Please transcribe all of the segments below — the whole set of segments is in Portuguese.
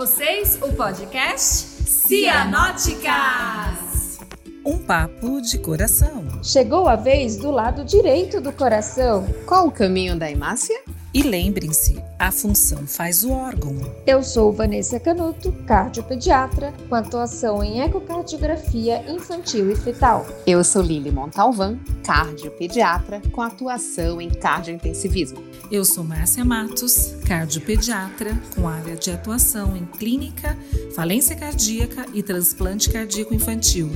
vocês o podcast Cianóticas. Um papo de coração. Chegou a vez do lado direito do coração. Qual o caminho da hemácia? E lembrem-se, a função faz o órgão. Eu sou Vanessa Canuto, cardiopediatra, com atuação em ecocardiografia infantil e fetal. Eu sou Lili Montalvan, cardiopediatra, com atuação em cardiointensivismo. Eu sou Márcia Matos, cardiopediatra, com área de atuação em clínica, falência cardíaca e transplante cardíaco infantil.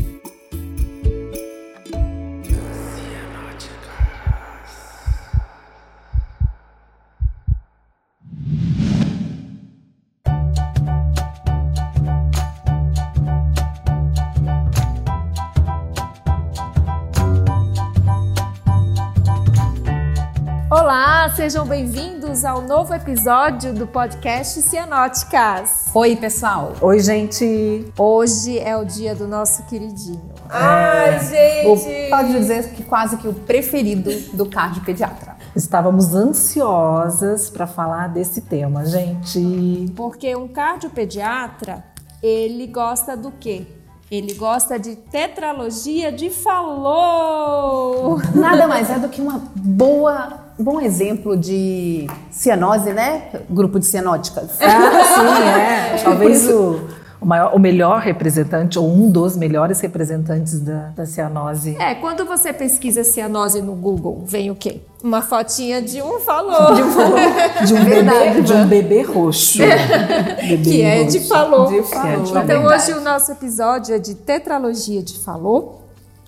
Sejam bem-vindos ao novo episódio do podcast Cianóticas. Oi, pessoal. Oi, gente. Hoje é o dia do nosso queridinho. Ai, gente! pode dizer que quase que o preferido do cardiopediatra. Estávamos ansiosas para falar desse tema, gente. Porque um cardiopediatra, ele gosta do quê? Ele gosta de tetralogia de falou. Nada mais é do que uma boa, bom exemplo de cianose, né? Grupo de cianóticas. Ah, sim, é. Talvez o, o, maior, o melhor representante, ou um dos melhores representantes da, da cianose. É, quando você pesquisa cianose no Google, vem o quê? Uma fotinha de um falou. De um, falou, de um, bebê, de um bebê roxo. Bebê que é roxo. de falou. De falou. Então hoje o nosso episódio é de tetralogia de falou.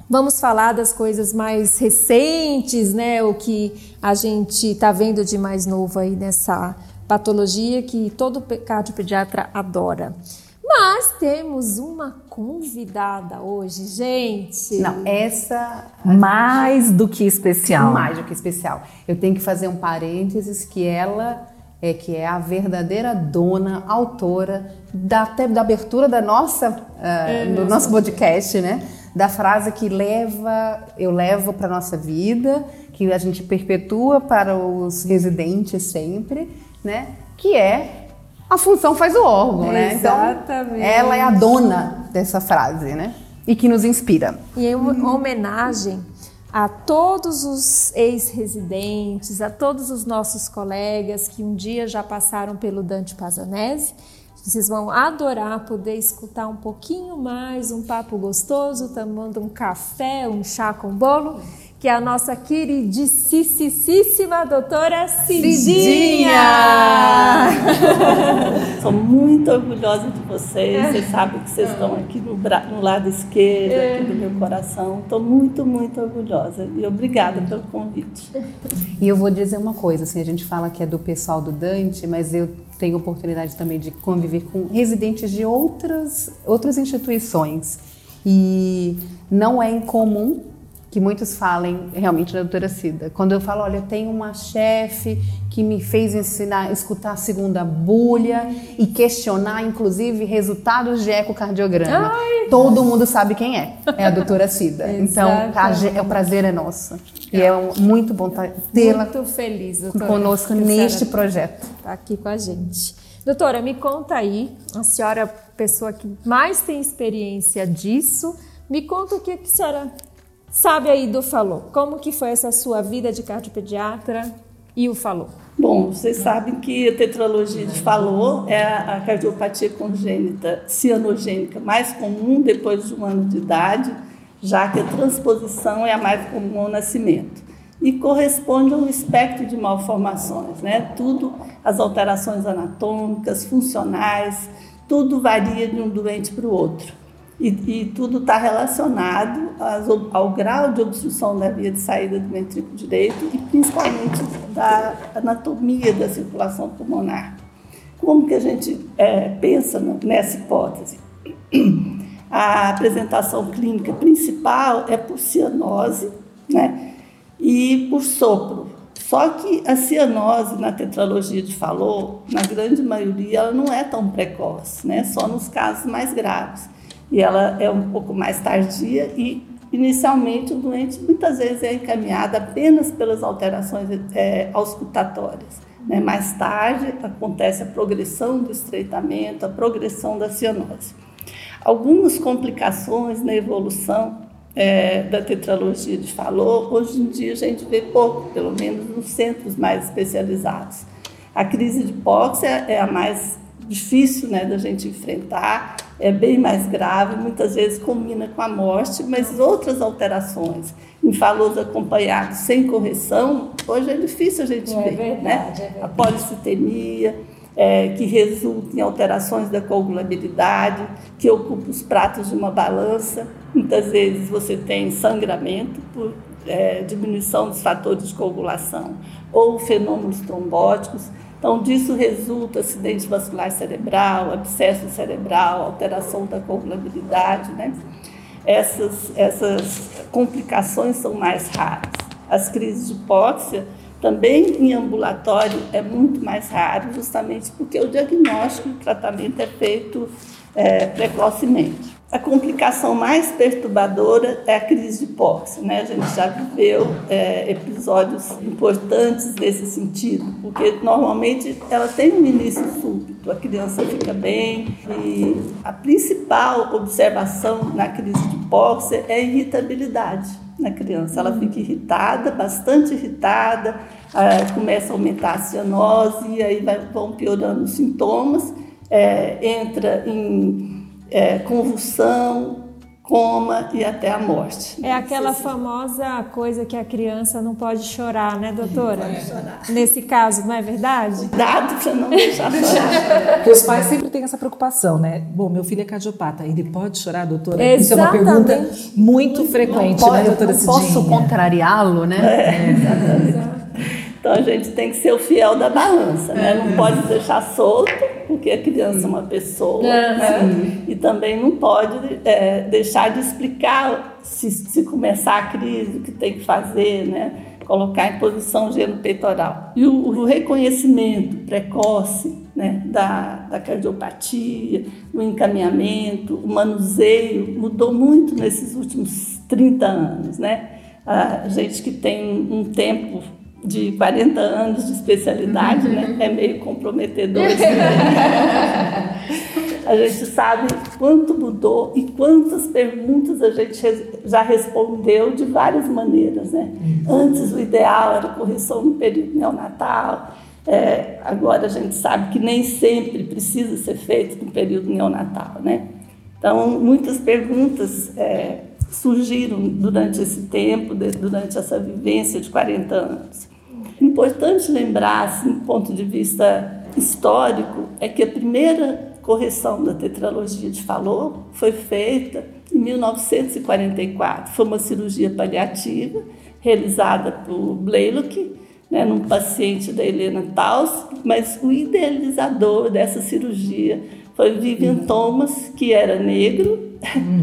Vamos falar das coisas mais recentes, né? O que a gente está vendo de mais novo aí nessa patologia que todo cardiopediatra adora. Mas temos uma convidada hoje, gente. Não, essa Mais do que especial. mais do que especial. Eu tenho que fazer um parênteses que ela é que é a verdadeira dona, autora da, da abertura da nossa, ah, do nosso podcast, né? Da frase que leva, eu levo para nossa vida, que a gente perpetua para os residentes sempre, né? Que é a função faz o órgão, né? Exatamente. Então, ela é a dona dessa frase, né? E que nos inspira. E em uma homenagem a todos os ex-residentes, a todos os nossos colegas que um dia já passaram pelo Dante Pazanese. Vocês vão adorar poder escutar um pouquinho mais, um papo gostoso, tomando um café, um chá com bolo, que é a nossa queridíssima doutora Cidinha! Sou muito orgulhosa de vocês. Vocês sabem que vocês estão aqui no, bra- no lado esquerdo aqui do meu coração. Estou muito, muito orgulhosa. E obrigada pelo convite. E eu vou dizer uma coisa, assim, a gente fala que é do pessoal do Dante, mas eu tenho oportunidade também de conviver com residentes de outras, outras instituições. E não é incomum que muitos falem realmente da doutora Cida. Quando eu falo, olha, eu tenho uma chefe que me fez ensinar, escutar a segunda bulha e questionar, inclusive, resultados de ecocardiograma. Todo mundo sabe quem é. É a doutora Cida. então, a ge- é, o prazer é nosso. E é um- muito bom tá- tê-la Muito feliz, doutora. conosco neste projeto. Tá aqui com a gente. Doutora, me conta aí, a senhora é a pessoa que mais tem experiência disso, me conta o que, que a senhora sabe aí do falou. Como que foi essa sua vida de cardiopediatra e o falou? Bom, vocês sabem que a tetralogia de Fallot é a cardiopatia congênita cianogênica mais comum depois de um ano de idade, já que a transposição é a mais comum ao nascimento. E corresponde a um espectro de malformações, né? Tudo, as alterações anatômicas, funcionais, tudo varia de um doente para o outro. E, e tudo está relacionado ob- ao grau de obstrução da via de saída do ventrículo direito e principalmente da anatomia da circulação pulmonar. Como que a gente eh, pensa nessa hipótese? A apresentação clínica principal é por cianose né, e por sopro. Só que a cianose na tetralogia de Fallot, na grande maioria, ela não é tão precoce, né? só nos casos mais graves. E ela é um pouco mais tardia e, inicialmente, o doente muitas vezes é encaminhado apenas pelas alterações é, auscultatórias. Né? Mais tarde acontece a progressão do estreitamento, a progressão da cianose. Algumas complicações na evolução é, da tetralogia de Fallot, hoje em dia a gente vê pouco, pelo menos nos centros mais especializados. A crise de hipóxia é a mais difícil né, da gente enfrentar, é bem mais grave, muitas vezes combina com a morte, mas outras alterações, em acompanhados sem correção, hoje é difícil a gente é ver. Verdade, né? É verdade. A policitemia, é, que resulta em alterações da coagulabilidade, que ocupa os pratos de uma balança. Muitas vezes você tem sangramento por é, diminuição dos fatores de coagulação ou fenômenos trombóticos. Então, disso resulta acidente vascular cerebral, abscesso cerebral, alteração da coagulabilidade. Né? Essas, essas complicações são mais raras. As crises de hipóxia, também em ambulatório, é muito mais raro, justamente porque o diagnóstico e o tratamento é feito é, precocemente. A complicação mais perturbadora é a crise de hipóxia. Né? A gente já viveu é, episódios importantes nesse sentido, porque normalmente ela tem um início súbito, a criança fica bem e a principal observação na crise de hipóxia é a irritabilidade na criança. Ela fica irritada, bastante irritada, começa a aumentar a cianose e aí vai, vão piorando os sintomas, é, entra em é, convulsão, coma e até a morte. É aquela famosa coisa que a criança não pode chorar, né, doutora? Não pode chorar. Nesse caso, não é verdade? Dado para não deixar chorar. Porque os pais sempre têm essa preocupação, né? Bom, meu filho é cardiopata, ele pode chorar, doutora? Exatamente. Isso é uma pergunta muito frequente, pode, né, doutora Cidinha? Posso contrariá-lo, né? É, exatamente. Então a gente tem que ser o fiel da balança, né? Não pode deixar solto, porque a criança é uma pessoa, é, né? E também não pode é, deixar de explicar se, se começar a crise, o que tem que fazer, né? Colocar em posição geno-peitoral. E o, o, reconhecimento precoce né, da, da cardiopatia, o encaminhamento, o manuseio mudou muito nesses últimos 30 anos, né? A gente que tem um tempo de 40 anos de especialidade, né? É meio comprometedor. a gente sabe quanto mudou e quantas perguntas a gente já respondeu de várias maneiras, né? Antes o ideal era correção no período neonatal. É, agora a gente sabe que nem sempre precisa ser feito no período neonatal, né? Então muitas perguntas é, surgiram durante esse tempo, durante essa vivência de 40 anos. Importante lembrar, assim, do ponto de vista histórico, é que a primeira correção da tetralogia de Fallot foi feita em 1944. Foi uma cirurgia paliativa realizada por Blaylock, né, num paciente da Helena Taus, mas o idealizador dessa cirurgia foi Vivian Thomas, que era negro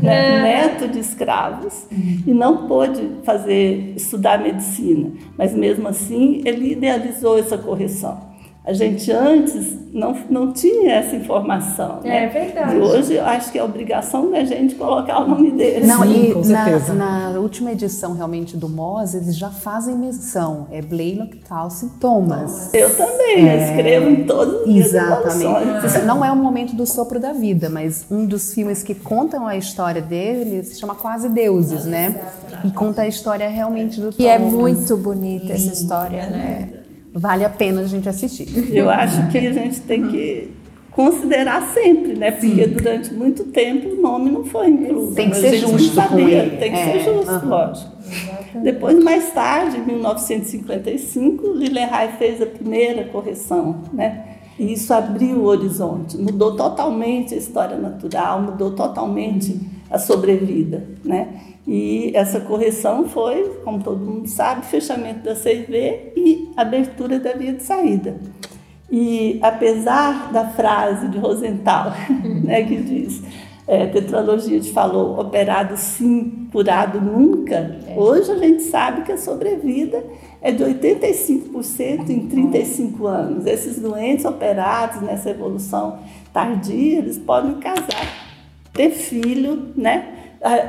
né, neto de escravos, e não pôde fazer estudar medicina, mas mesmo assim ele idealizou essa correção. A gente antes não, não tinha essa informação. É né? verdade. E hoje eu acho que é obrigação da gente colocar o nome dele. Não, Sim, e na, na, última edição realmente do MOS, eles já fazem menção. É Blaylock, Towson Thomas. Eu também, é... eu escrevo em todos os Exatamente. Não é o momento do sopro da vida, mas um dos filmes que contam a história dele se chama Quase Deuses, né? E conta a história realmente do E é muito bonita essa história, né? Vale a pena a gente assistir. Eu acho que a gente tem que considerar sempre, né? Porque Sim. durante muito tempo o nome não foi incluso. Tem que ser justo com ele. Tem que é. ser justo, uhum. lógico. Exatamente. Depois, mais tarde, em 1955, Lillehay fez a primeira correção, né? E isso abriu o horizonte, mudou totalmente a história natural, mudou totalmente a sobrevida, né? E essa correção foi, como todo mundo sabe, fechamento da CV e abertura da via de saída. E apesar da frase de Rosenthal, né, que diz é, tetralogia de falou operado sim, curado nunca, é. hoje a gente sabe que a sobrevida é de 85% em 35 anos. Esses doentes operados nessa evolução tardia, eles podem casar, ter filho, né?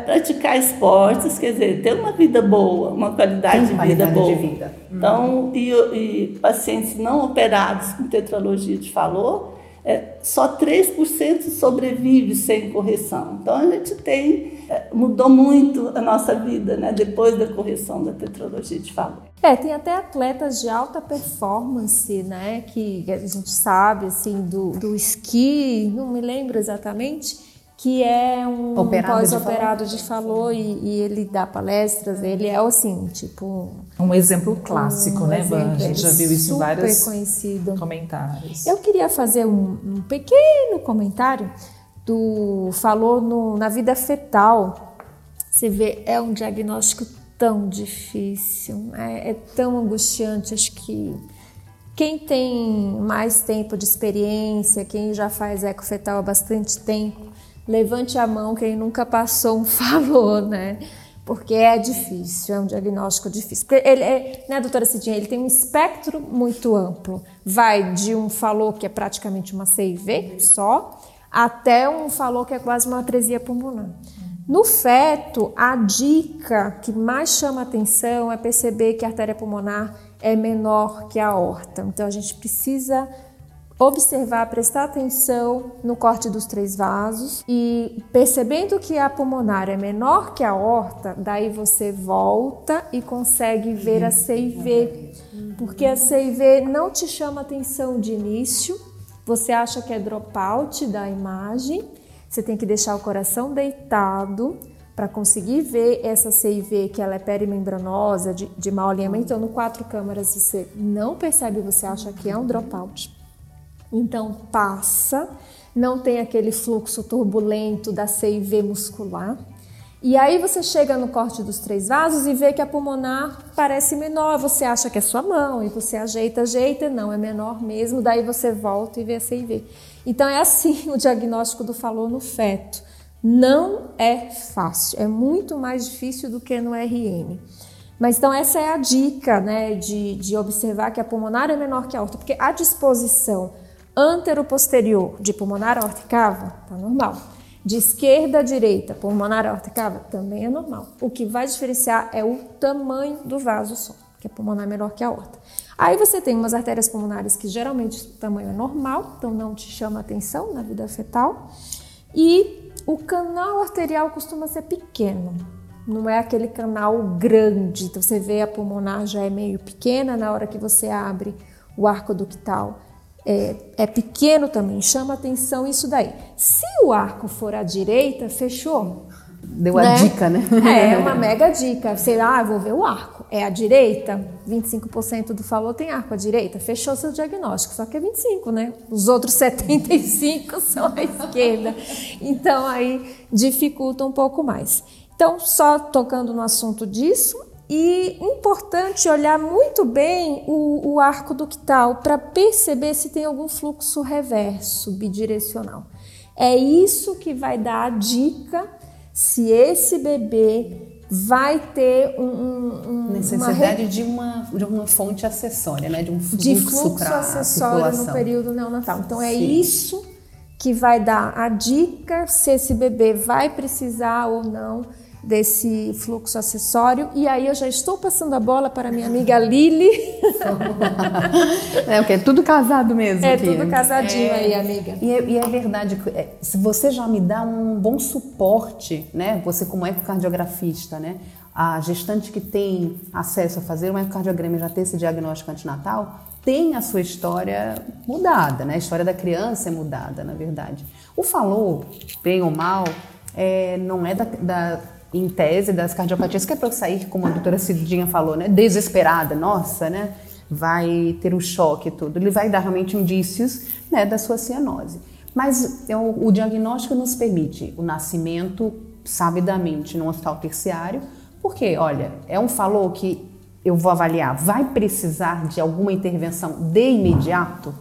Praticar esportes, quer dizer, ter uma vida boa, uma qualidade, de, vida boa. de vida. Então, e, e, pacientes não operados com tetralogia de Fallot, é, só 3% sobrevive sem correção. Então, a gente tem, é, mudou muito a nossa vida, né, depois da correção da tetralogia de Fallot. É, tem até atletas de alta performance, né, que a gente sabe, assim, do, do esqui, não me lembro exatamente, que é um pós-operado de falou e, e, ele dá palestras, ele é assim, tipo... Um exemplo clássico, um né, exemplo, A gente já viu isso em vários conhecido. comentários. Eu queria fazer um, um pequeno comentário do... Falou no, na vida fetal. Você vê, é um diagnóstico tão difícil, é, é tão angustiante, acho que... Quem tem mais tempo de experiência, quem já faz ecofetal há bastante tempo, levante a mão quem nunca passou um falou, né? Porque é difícil, é um diagnóstico difícil. Porque ele é, né, doutora Cidinha, ele tem um espectro muito amplo. Vai de um falou que é praticamente uma CIV só, até um falou que é quase uma atresia pulmonar. No feto, a dica que mais chama atenção é perceber que a artéria pulmonar é menor que a aorta. Então a gente precisa observar, prestar atenção no corte dos três vasos e percebendo que a pulmonar é menor que a aorta, daí você volta e consegue ver a CIV, porque a CIV não te chama atenção de início, você acha que é dropout da imagem, você tem que deixar o coração deitado para conseguir ver essa CIV que ela é perimembranosa, de, de mau alinhamento. Então, no quatro câmaras você não percebe, você acha que é um dropout. Então passa, não tem aquele fluxo turbulento da CIV muscular. E aí você chega no corte dos três vasos e vê que a pulmonar parece menor, você acha que é sua mão e você ajeita, ajeita, não, é menor mesmo, daí você volta e vê a CIV. Então é assim o diagnóstico do falou no feto. Não é fácil, é muito mais difícil do que no RN. Mas então essa é a dica, né, de, de observar que a pulmonar é menor que a aorta, porque a disposição antero-posterior de pulmonar aorta cava, tá normal. De esquerda a direita, pulmonar aorta cava, também é normal. O que vai diferenciar é o tamanho do vaso só, que é pulmonar menor que a aorta. Aí você tem umas artérias pulmonares que geralmente o tamanho é normal, então não te chama atenção na vida fetal. E o canal arterial costuma ser pequeno, não é aquele canal grande. Então você vê a pulmonar já é meio pequena na hora que você abre o arco ductal é, é, pequeno também, chama atenção isso daí. Se o arco for à direita, fechou. Deu né? a dica, né? É, uma mega dica. Você, ah, vou ver o arco. É à direita, 25% do falou tem arco à direita. Fechou seu diagnóstico, só que é 25, né? Os outros 75 são à esquerda. Então aí dificulta um pouco mais. Então, só tocando no assunto disso, e importante olhar muito bem o, o arco ductal para perceber se tem algum fluxo reverso bidirecional. É isso que vai dar a dica se esse bebê vai ter um, um, necessidade uma... de uma de uma fonte acessória, né, de um fluxo, de fluxo acessório no período neonatal. Então é Sim. isso que vai dar a dica se esse bebê vai precisar ou não desse fluxo acessório. E aí eu já estou passando a bola para minha amiga Lili. é o que é tudo casado mesmo. É aqui. tudo casadinho é, aí, amiga. E é, e é verdade, é, se você já me dá um bom suporte, né? Você como ecocardiografista, né? A gestante que tem acesso a fazer um ecocardiograma e já ter esse diagnóstico antinatal, tem a sua história mudada, né? A história da criança é mudada, na verdade. O falou, bem ou mal, é, não é da, da em tese das cardiopatias, que é para eu sair, como a doutora Cidinha falou, né, desesperada, nossa, né, vai ter um choque e tudo. Ele vai dar realmente indícios né, da sua cianose. Mas é o, diagnóstico nos permite o nascimento sabidamente no hospital terciário, porque, olha, é um falou que eu vou avaliar, vai precisar de alguma intervenção de imediato?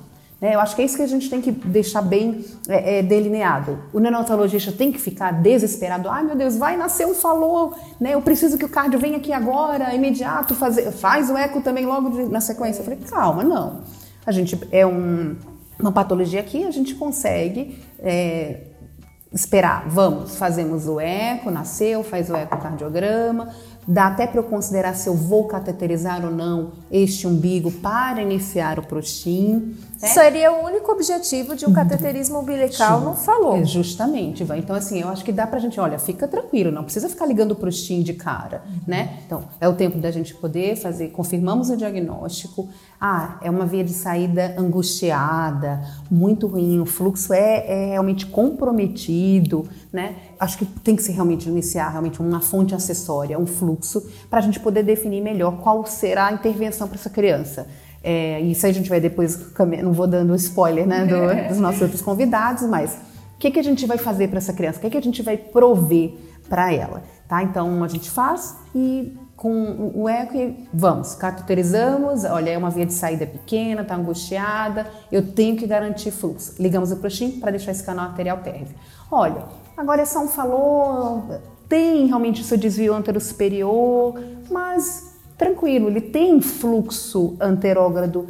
Né? Eu acho que é isso que a gente tem que deixar bem é, é, delineado. O neonatologista tem que ficar desesperado. Ai, meu Deus, vai nascer um falou, né? Eu preciso que o cardio venha aqui agora, imediato, fazer, faz o eco também logo de, na sequência. Eu falei, calma, não. A gente é um, uma patologia aqui, a gente consegue é, esperar, vamos, fazemos o eco, nasceu, faz o ecocardiograma, dá até para eu considerar se eu vou cateterizar ou não este umbigo para iniciar o prostim. Né? Seria o único objetivo de um cateterismo umbilical, não falou. É, justamente, vai. Então, assim, eu acho que dá pra gente, olha, fica tranquilo, não precisa ficar ligando pro STIM de cara, né? Então, é o tempo da gente poder fazer, confirmamos o diagnóstico. Ah, é uma via de saída angustiada, muito ruim, o fluxo é, é realmente comprometido, né? Acho que tem que se realmente iniciar realmente uma fonte acessória, um fluxo, para a gente poder definir melhor qual será a intervenção para essa criança. É, isso a gente vai depois, não vou dando spoiler né, do, é. dos nossos outros convidados, mas o que, que a gente vai fazer para essa criança? O que, que a gente vai prover para ela? Tá? Então a gente faz e com o eco vamos, cateterizamos, olha, é uma via de saída pequena, está angustiada, eu tenho que garantir fluxo. Ligamos o prostim para deixar esse canal arterial pérvio. Olha, agora é um falou, tem realmente o seu desvio antero-superior, mas tranquilo, ele tem fluxo anterógrado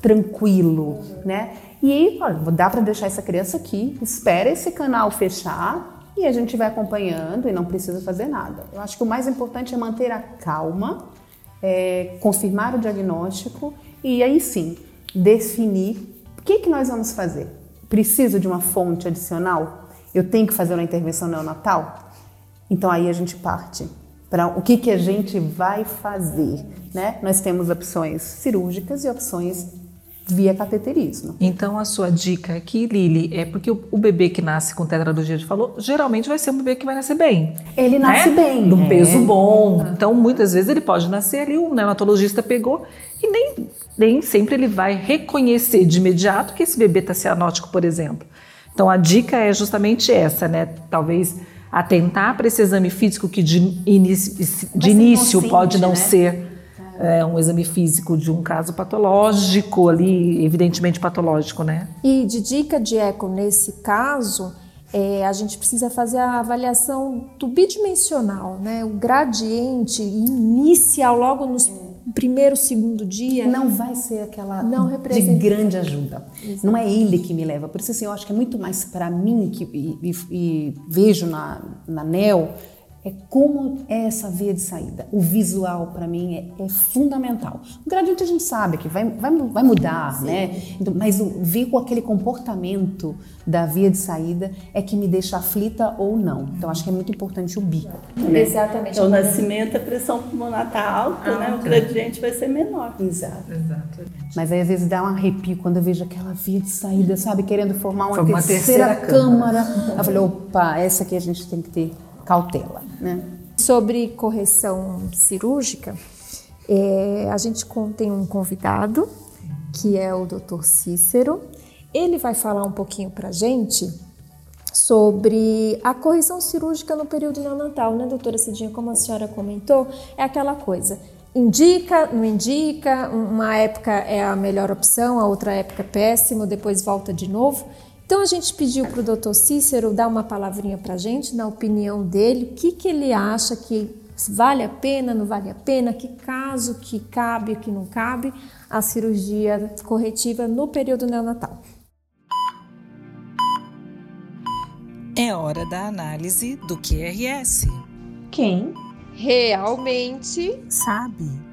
tranquilo, né? E aí, olha, dá para deixar essa criança aqui, espera esse canal fechar e a gente vai acompanhando e não precisa fazer nada. Eu acho que o mais importante é manter a calma, é, confirmar o diagnóstico e aí sim definir o que, que nós vamos fazer. Preciso de uma fonte adicional? Eu tenho que fazer uma intervenção neonatal? Então aí a gente parte para o que, que a gente vai fazer. Né? Nós temos opções cirúrgicas e opções via cateterismo. Então a sua dica aqui, Lili, é porque o, o bebê que nasce com tetralogia de falou, geralmente vai ser um bebê que vai nascer bem. Ele nasce né? bem. De um é. peso bom. Então muitas vezes ele pode nascer ali, o neonatologista pegou e nem, nem sempre ele vai reconhecer de imediato que esse bebê está cianótico, por exemplo. Então a dica é justamente essa, né? Talvez atentar para esse exame físico que de, inicio, de início pode não né? ser é, um exame físico de um caso patológico ali, evidentemente patológico, né? E de dica de eco nesse caso, é, a gente precisa fazer a avaliação do bidimensional, né? O gradiente inicial logo nos primeiro, segundo dia. Não vai ser aquela não de grande ajuda. Exato. Não é ele que me leva. Por isso, assim, eu acho que é muito mais para mim que e, e, e, vejo na, na NEL é como é essa via de saída. O visual, para mim, é, é, fundamental. O gradiente a gente sabe que vai, vai, vai mudar, Sim. né? Então, mas o, ver com aquele comportamento da via de saída é que me deixa aflita ou não. Então, acho que é muito importante o bico. Né? Exatamente. Então, o nascimento, a pressão pulmonar está alta, alta, né? O gradiente vai ser menor. Exato. Exatamente. Mas aí, às vezes, dá um arrepio quando eu vejo aquela via de saída, sabe? Querendo formar uma, uma terceira, terceira câmara. câmara. Eu falei, opa, essa aqui a gente tem que ter cautela. Né? Sobre correção cirúrgica, é, a gente tem um convidado, que é o Dr. Cícero. Ele vai falar um pouquinho para gente sobre a correção cirúrgica no período neonatal, né, doutora Cidinha? Como a senhora comentou, é aquela coisa. Indica, não indica, uma época é a melhor opção, a outra época é péssimo, depois volta de novo. Então a gente pediu para o doutor Cícero dar uma palavrinha para a gente, na opinião dele, o que, que ele acha que vale a pena, não vale a pena, que caso que cabe, o que não cabe, a cirurgia corretiva no período neonatal. É hora da análise do QRS. Quem realmente sabe.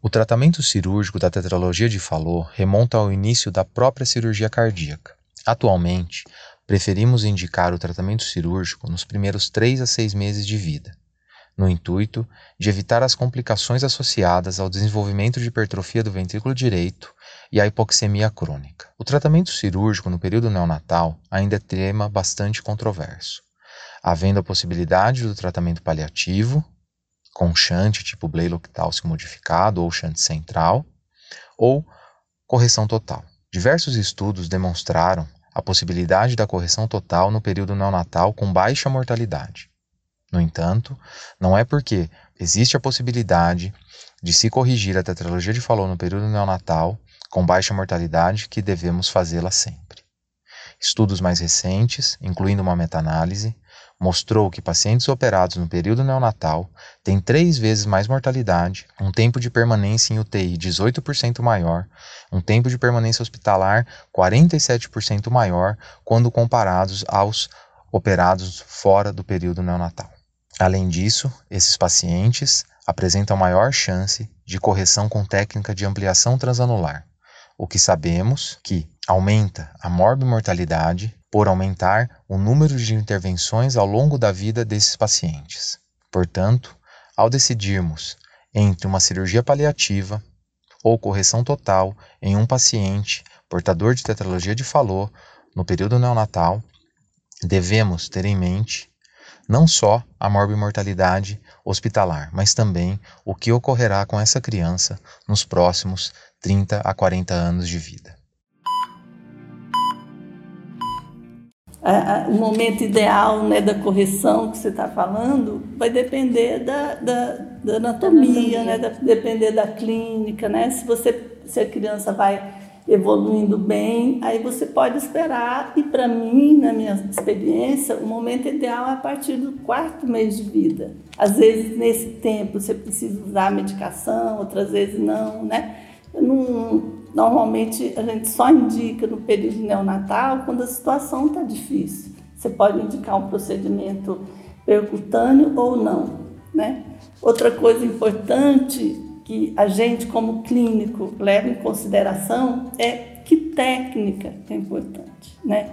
O tratamento cirúrgico da tetralogia de Fallot remonta ao início da própria cirurgia cardíaca. Atualmente, preferimos indicar o tratamento cirúrgico nos primeiros 3 a 6 meses de vida, no intuito de evitar as complicações associadas ao desenvolvimento de hipertrofia do ventrículo direito e à hipoxemia crônica. O tratamento cirúrgico no período neonatal ainda é tema bastante controverso, havendo a possibilidade do tratamento paliativo, com shunt tipo Blalock-Taussig modificado ou shunt central, ou correção total. Diversos estudos demonstraram a possibilidade da correção total no período neonatal com baixa mortalidade. No entanto, não é porque existe a possibilidade de se corrigir a tetralogia de Fallot no período neonatal com baixa mortalidade que devemos fazê-la sempre. Estudos mais recentes, incluindo uma meta-análise, mostrou que pacientes operados no período neonatal têm três vezes mais mortalidade, um tempo de permanência em UTI 18% maior, um tempo de permanência hospitalar 47% maior quando comparados aos operados fora do período neonatal. Além disso, esses pacientes apresentam maior chance de correção com técnica de ampliação transanular, o que sabemos que aumenta a morbimortalidade por aumentar o número de intervenções ao longo da vida desses pacientes. Portanto, ao decidirmos entre uma cirurgia paliativa ou correção total em um paciente portador de tetralogia de Fallot no período neonatal, devemos ter em mente não só a morbimortalidade hospitalar, mas também o que ocorrerá com essa criança nos próximos 30 a 40 anos de vida. O momento ideal né, da correção que você está falando vai depender da, da, da anatomia, anatomia. Né, da, depender da clínica, né? Se você se a criança vai evoluindo bem, aí você pode esperar. E para mim, na minha experiência, o momento ideal é a partir do quarto mês de vida. Às vezes nesse tempo você precisa usar medicação, outras vezes não, né? Eu não Normalmente a gente só indica no período neonatal quando a situação está difícil. Você pode indicar um procedimento percutâneo ou não, né? Outra coisa importante que a gente como clínico leva em consideração é que técnica é importante, né?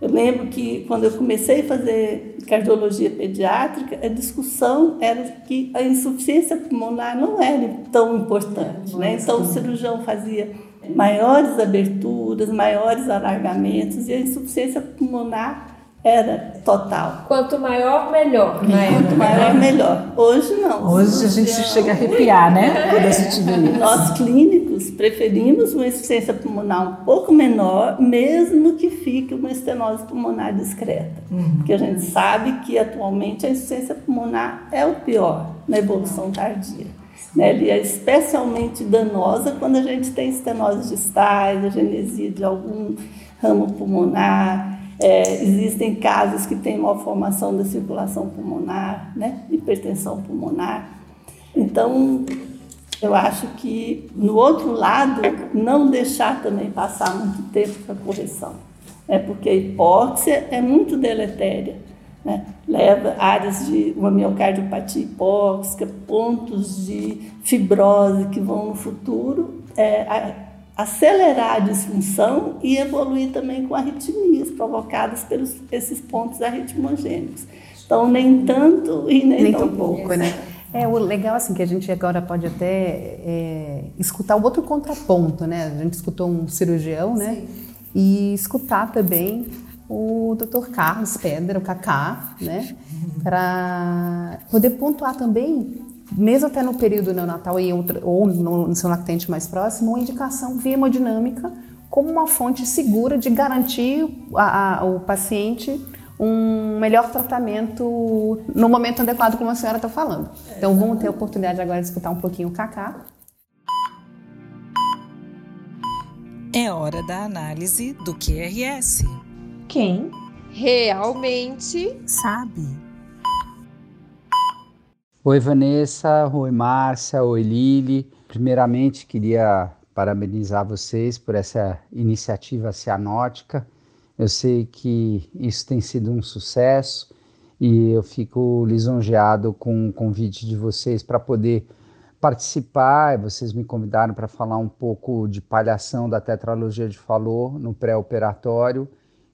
Eu lembro que quando eu comecei a fazer cardiologia pediátrica, a discussão era que a insuficiência pulmonar não era tão importante, né? Então o cirurgião fazia maiores aberturas, maiores alargamentos e a insuficiência pulmonar era total. Quanto maior, melhor. Né? Quanto maior, melhor. Hoje não. Hoje a gente chega a arrepiar, né? Quando a gente vê isso. Nós clínicos preferimos uma insuficiência pulmonar um pouco menor, mesmo que fique uma estenose pulmonar discreta. Uhum. Porque a gente sabe que atualmente a insuficiência pulmonar é o pior na evolução tardia. Né? Ele é especialmente danosa quando a gente tem estenose distais, a genesia de algum ramo pulmonar. É, existem casos que têm malformação da circulação pulmonar, né? hipertensão pulmonar. Então, eu acho que, no outro lado, não deixar também passar muito tempo para correção. É porque a hipóxia é muito deletéria né? leva áreas de uma miocardiopatia hipóxica, pontos de fibrose que vão no futuro é, a, acelerar a disfunção e evoluir também com arritmias provocadas pelos esses pontos arritmogênicos. Então, nem tanto e nem, nem tão, tão pouco, né? É, o legal assim que a gente agora pode até é, escutar o outro contraponto, né? A gente escutou um cirurgião, né? Sim. E escutar também o Dr. Carlos Pedra, o Cacá, né, para poder pontuar também, mesmo até no período neonatal e ou no, no seu lactente mais próximo, uma indicação via hemodinâmica como uma fonte segura de garantir ao paciente um melhor tratamento no momento adequado, como a senhora está falando. Então vamos ter a oportunidade agora de escutar um pouquinho o Cacá. É hora da análise do QRS quem realmente sabe. Oi, Vanessa. Oi, Márcia. Oi, Lili. Primeiramente, queria parabenizar vocês por essa iniciativa cianótica. Eu sei que isso tem sido um sucesso e eu fico lisonjeado com o convite de vocês para poder participar. Vocês me convidaram para falar um pouco de palhação da tetralogia de Fallot no pré-operatório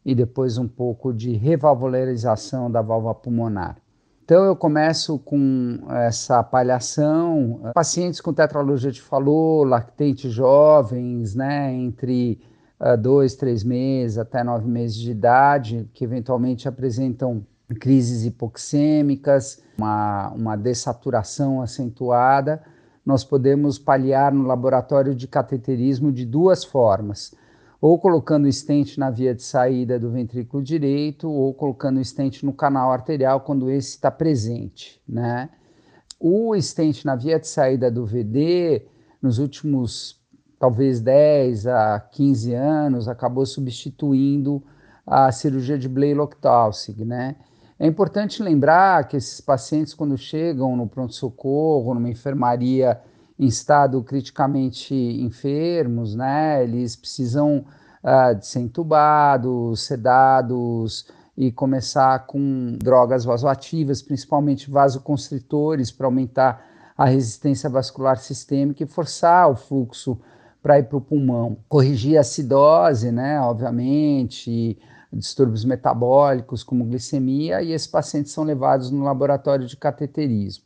e depois um pouco de revalvularização da válvula pulmonar. Então eu começo com essa palhação, pacientes com tetralogia de Fallot, lactentes jovens, né, entre uh, dois, três meses até nove meses de idade, que eventualmente apresentam crises hipoxêmicas, uma, uma dessaturação acentuada, nós podemos paliar no laboratório de cateterismo de duas formas ou colocando o stent na via de saída do ventrículo direito, ou colocando o stent no canal arterial quando esse está presente, né? O stent na via de saída do VD, nos últimos talvez 10 a 15 anos, acabou substituindo a cirurgia de Blalock-Taussig, né? É importante lembrar que esses pacientes, quando chegam no pronto-socorro, numa enfermaria em estado criticamente enfermos, né, eles precisam uh, de ser entubados, sedados e começar com drogas vasoativas, principalmente vasoconstritores, para aumentar a resistência vascular sistêmica e forçar o fluxo para ir para o pulmão. Corrigir a acidose, né, obviamente, distúrbios metabólicos como glicemia, e esses pacientes são levados no laboratório de cateterismo.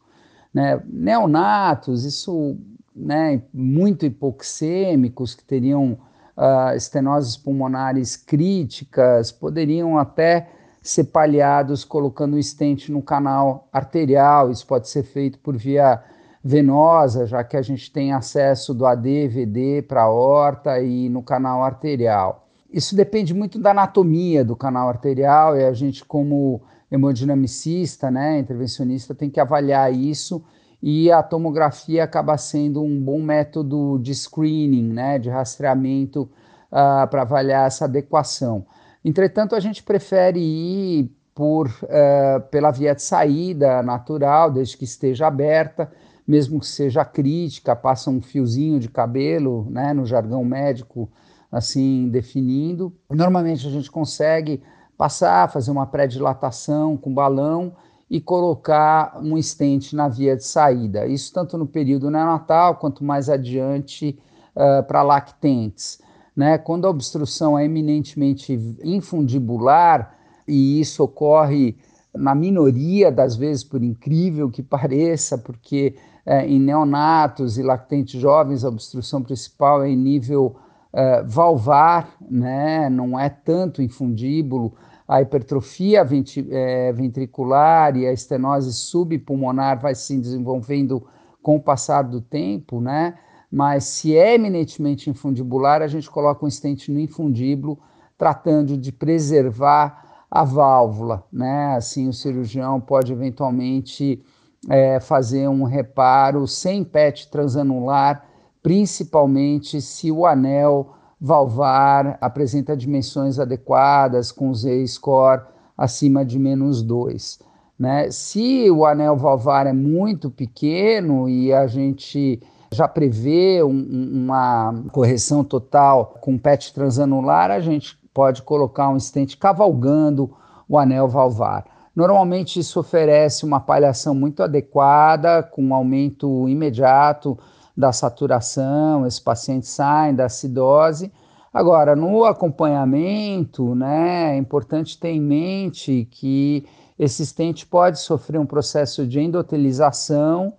Né? Neonatos, isso né, muito hipoxêmicos, que teriam uh, estenoses pulmonares críticas, poderiam até ser paliados colocando um stent no canal arterial, isso pode ser feito por via venosa, já que a gente tem acesso do AD, VD para a horta e no canal arterial. Isso depende muito da anatomia do canal arterial e a gente, como hemodinamicista, né, intervencionista, tem que avaliar isso e a tomografia acaba sendo um bom método de screening, né, de rastreamento uh, para avaliar essa adequação. Entretanto, a gente prefere ir por, uh, pela via de saída natural, desde que esteja aberta, mesmo que seja crítica, passa um fiozinho de cabelo, né, no jargão médico, assim, definindo. Normalmente a gente consegue passar, fazer uma pré-dilatação com balão e colocar um estente na via de saída. Isso tanto no período neonatal quanto mais adiante uh, para lactentes. Né? Quando a obstrução é eminentemente infundibular, e isso ocorre na minoria das vezes, por incrível que pareça, porque é, em neonatos e lactentes jovens a obstrução principal é em nível uh, valvar, né? não é tanto infundíbulo, a hipertrofia é, ventricular e a estenose subpulmonar vai se desenvolvendo com o passar do tempo, né? Mas se é eminentemente infundibular, a gente coloca um estente no infundíbulo, tratando de preservar a válvula, né? Assim, o cirurgião pode eventualmente é, fazer um reparo sem PET transanular, principalmente se o anel valvar apresenta dimensões adequadas com Z-score acima de menos 2. Né? Se o anel valvar é muito pequeno e a gente já prevê um, uma correção total com PET transanular, a gente pode colocar um stent cavalgando o anel valvar. Normalmente isso oferece uma palhação muito adequada, com um aumento imediato da saturação, esse paciente sai da acidose. Agora, no acompanhamento, né, é importante ter em mente que esse estente pode sofrer um processo de endotelização,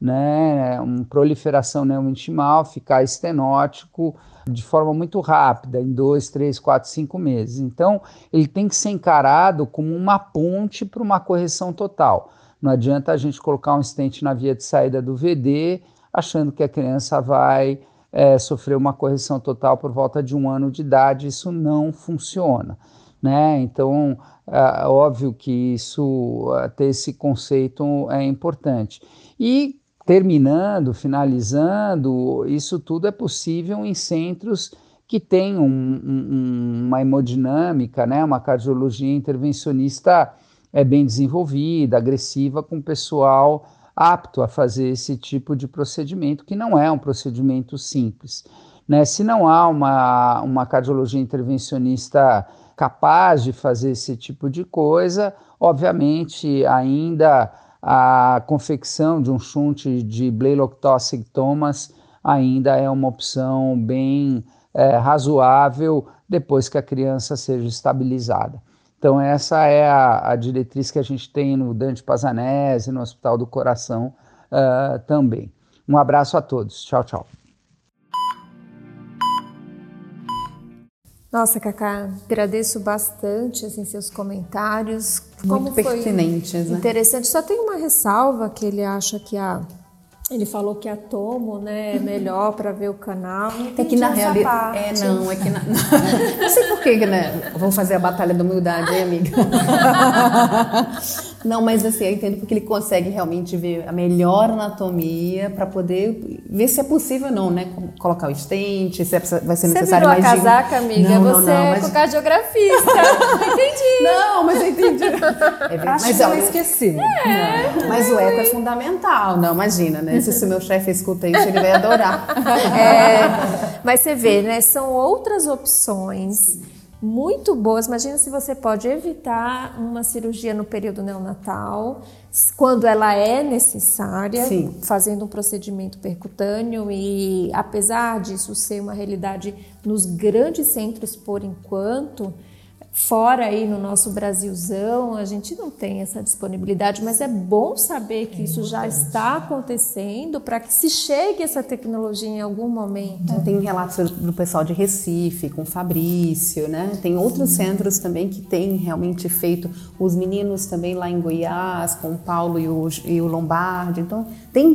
né, uma proliferação neointimal, ficar estenótico de forma muito rápida, em dois, três, quatro, cinco meses. Então, ele tem que ser encarado como uma ponte para uma correção total. Não adianta a gente colocar um estente na via de saída do VD, achando que a criança vai é, sofrer uma correção total por volta de um ano de idade. Isso não funciona. Né? Então, é óbvio que isso, ter esse conceito é importante. E terminando, finalizando, isso tudo é possível em centros que têm um, um, uma hemodinâmica, né? uma cardiologia intervencionista é bem desenvolvida, agressiva, com pessoal apto a fazer esse tipo de procedimento, que não é um procedimento simples. Né? Se não há uma, uma cardiologia intervencionista capaz de fazer esse tipo de coisa, obviamente ainda a confecção de um shunt de Blaylock Thomas ainda é uma opção bem é, razoável depois que a criança seja estabilizada. Então, essa é a, a, diretriz que a gente tem no Dante Pazanese, no Hospital do Coração uh, também. Um abraço a todos. Tchau, tchau. Nossa, Cacá, agradeço bastante assim, seus comentários. Muito Como pertinentes, né? Interessante. Só tem uma ressalva que ele acha que a ele falou que a Tomo, né, é melhor para ver o canal. É que na realidade. É, não, é que na. não sei por que, né? Vamos fazer a batalha da humildade, hein, amiga? Não, mas assim, eu entendo porque ele consegue realmente ver a melhor anatomia para poder ver se é possível ou não, né? Colocar o estente, se é, vai ser necessário Você virou mais a casaca, amiga? Não, não, Você não, é mas- cardiografista. entendi. Não, mas eu entendi. É. Acho mas, que olha, esqueceu. não, mas o eco é fundamental. Não, imagina, né? Se o meu chefe escuta isso, ele vai adorar. É, mas você vê, né? São outras opções muito boas. Imagina se você pode evitar uma cirurgia no período neonatal, quando ela é necessária, Sim. fazendo um procedimento percutâneo e apesar disso ser uma realidade nos grandes centros por enquanto, fora aí no nosso Brasilzão, a gente não tem essa disponibilidade, mas é bom saber que isso já está acontecendo para que se chegue essa tecnologia em algum momento. Tem relatos do pessoal de Recife, com o Fabrício, né? Tem outros centros também que têm realmente feito. Os meninos também lá em Goiás, com o Paulo e o, e o Lombardi. Então, tem.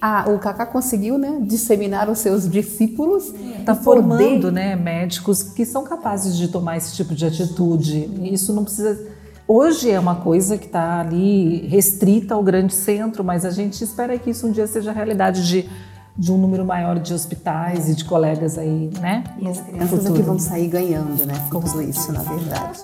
A- o Cacá conseguiu né, disseminar os seus discípulos. Está e poder- formando né, médicos que são capazes de tomar esse tipo de atitude. Isso não precisa. Hoje é uma coisa que está ali restrita ao grande centro, mas a gente espera que isso um dia seja realidade de, de um número maior de hospitais e de colegas aí, né? E as crianças futuro. aqui vão sair ganhando, né? Com tudo isso, na verdade.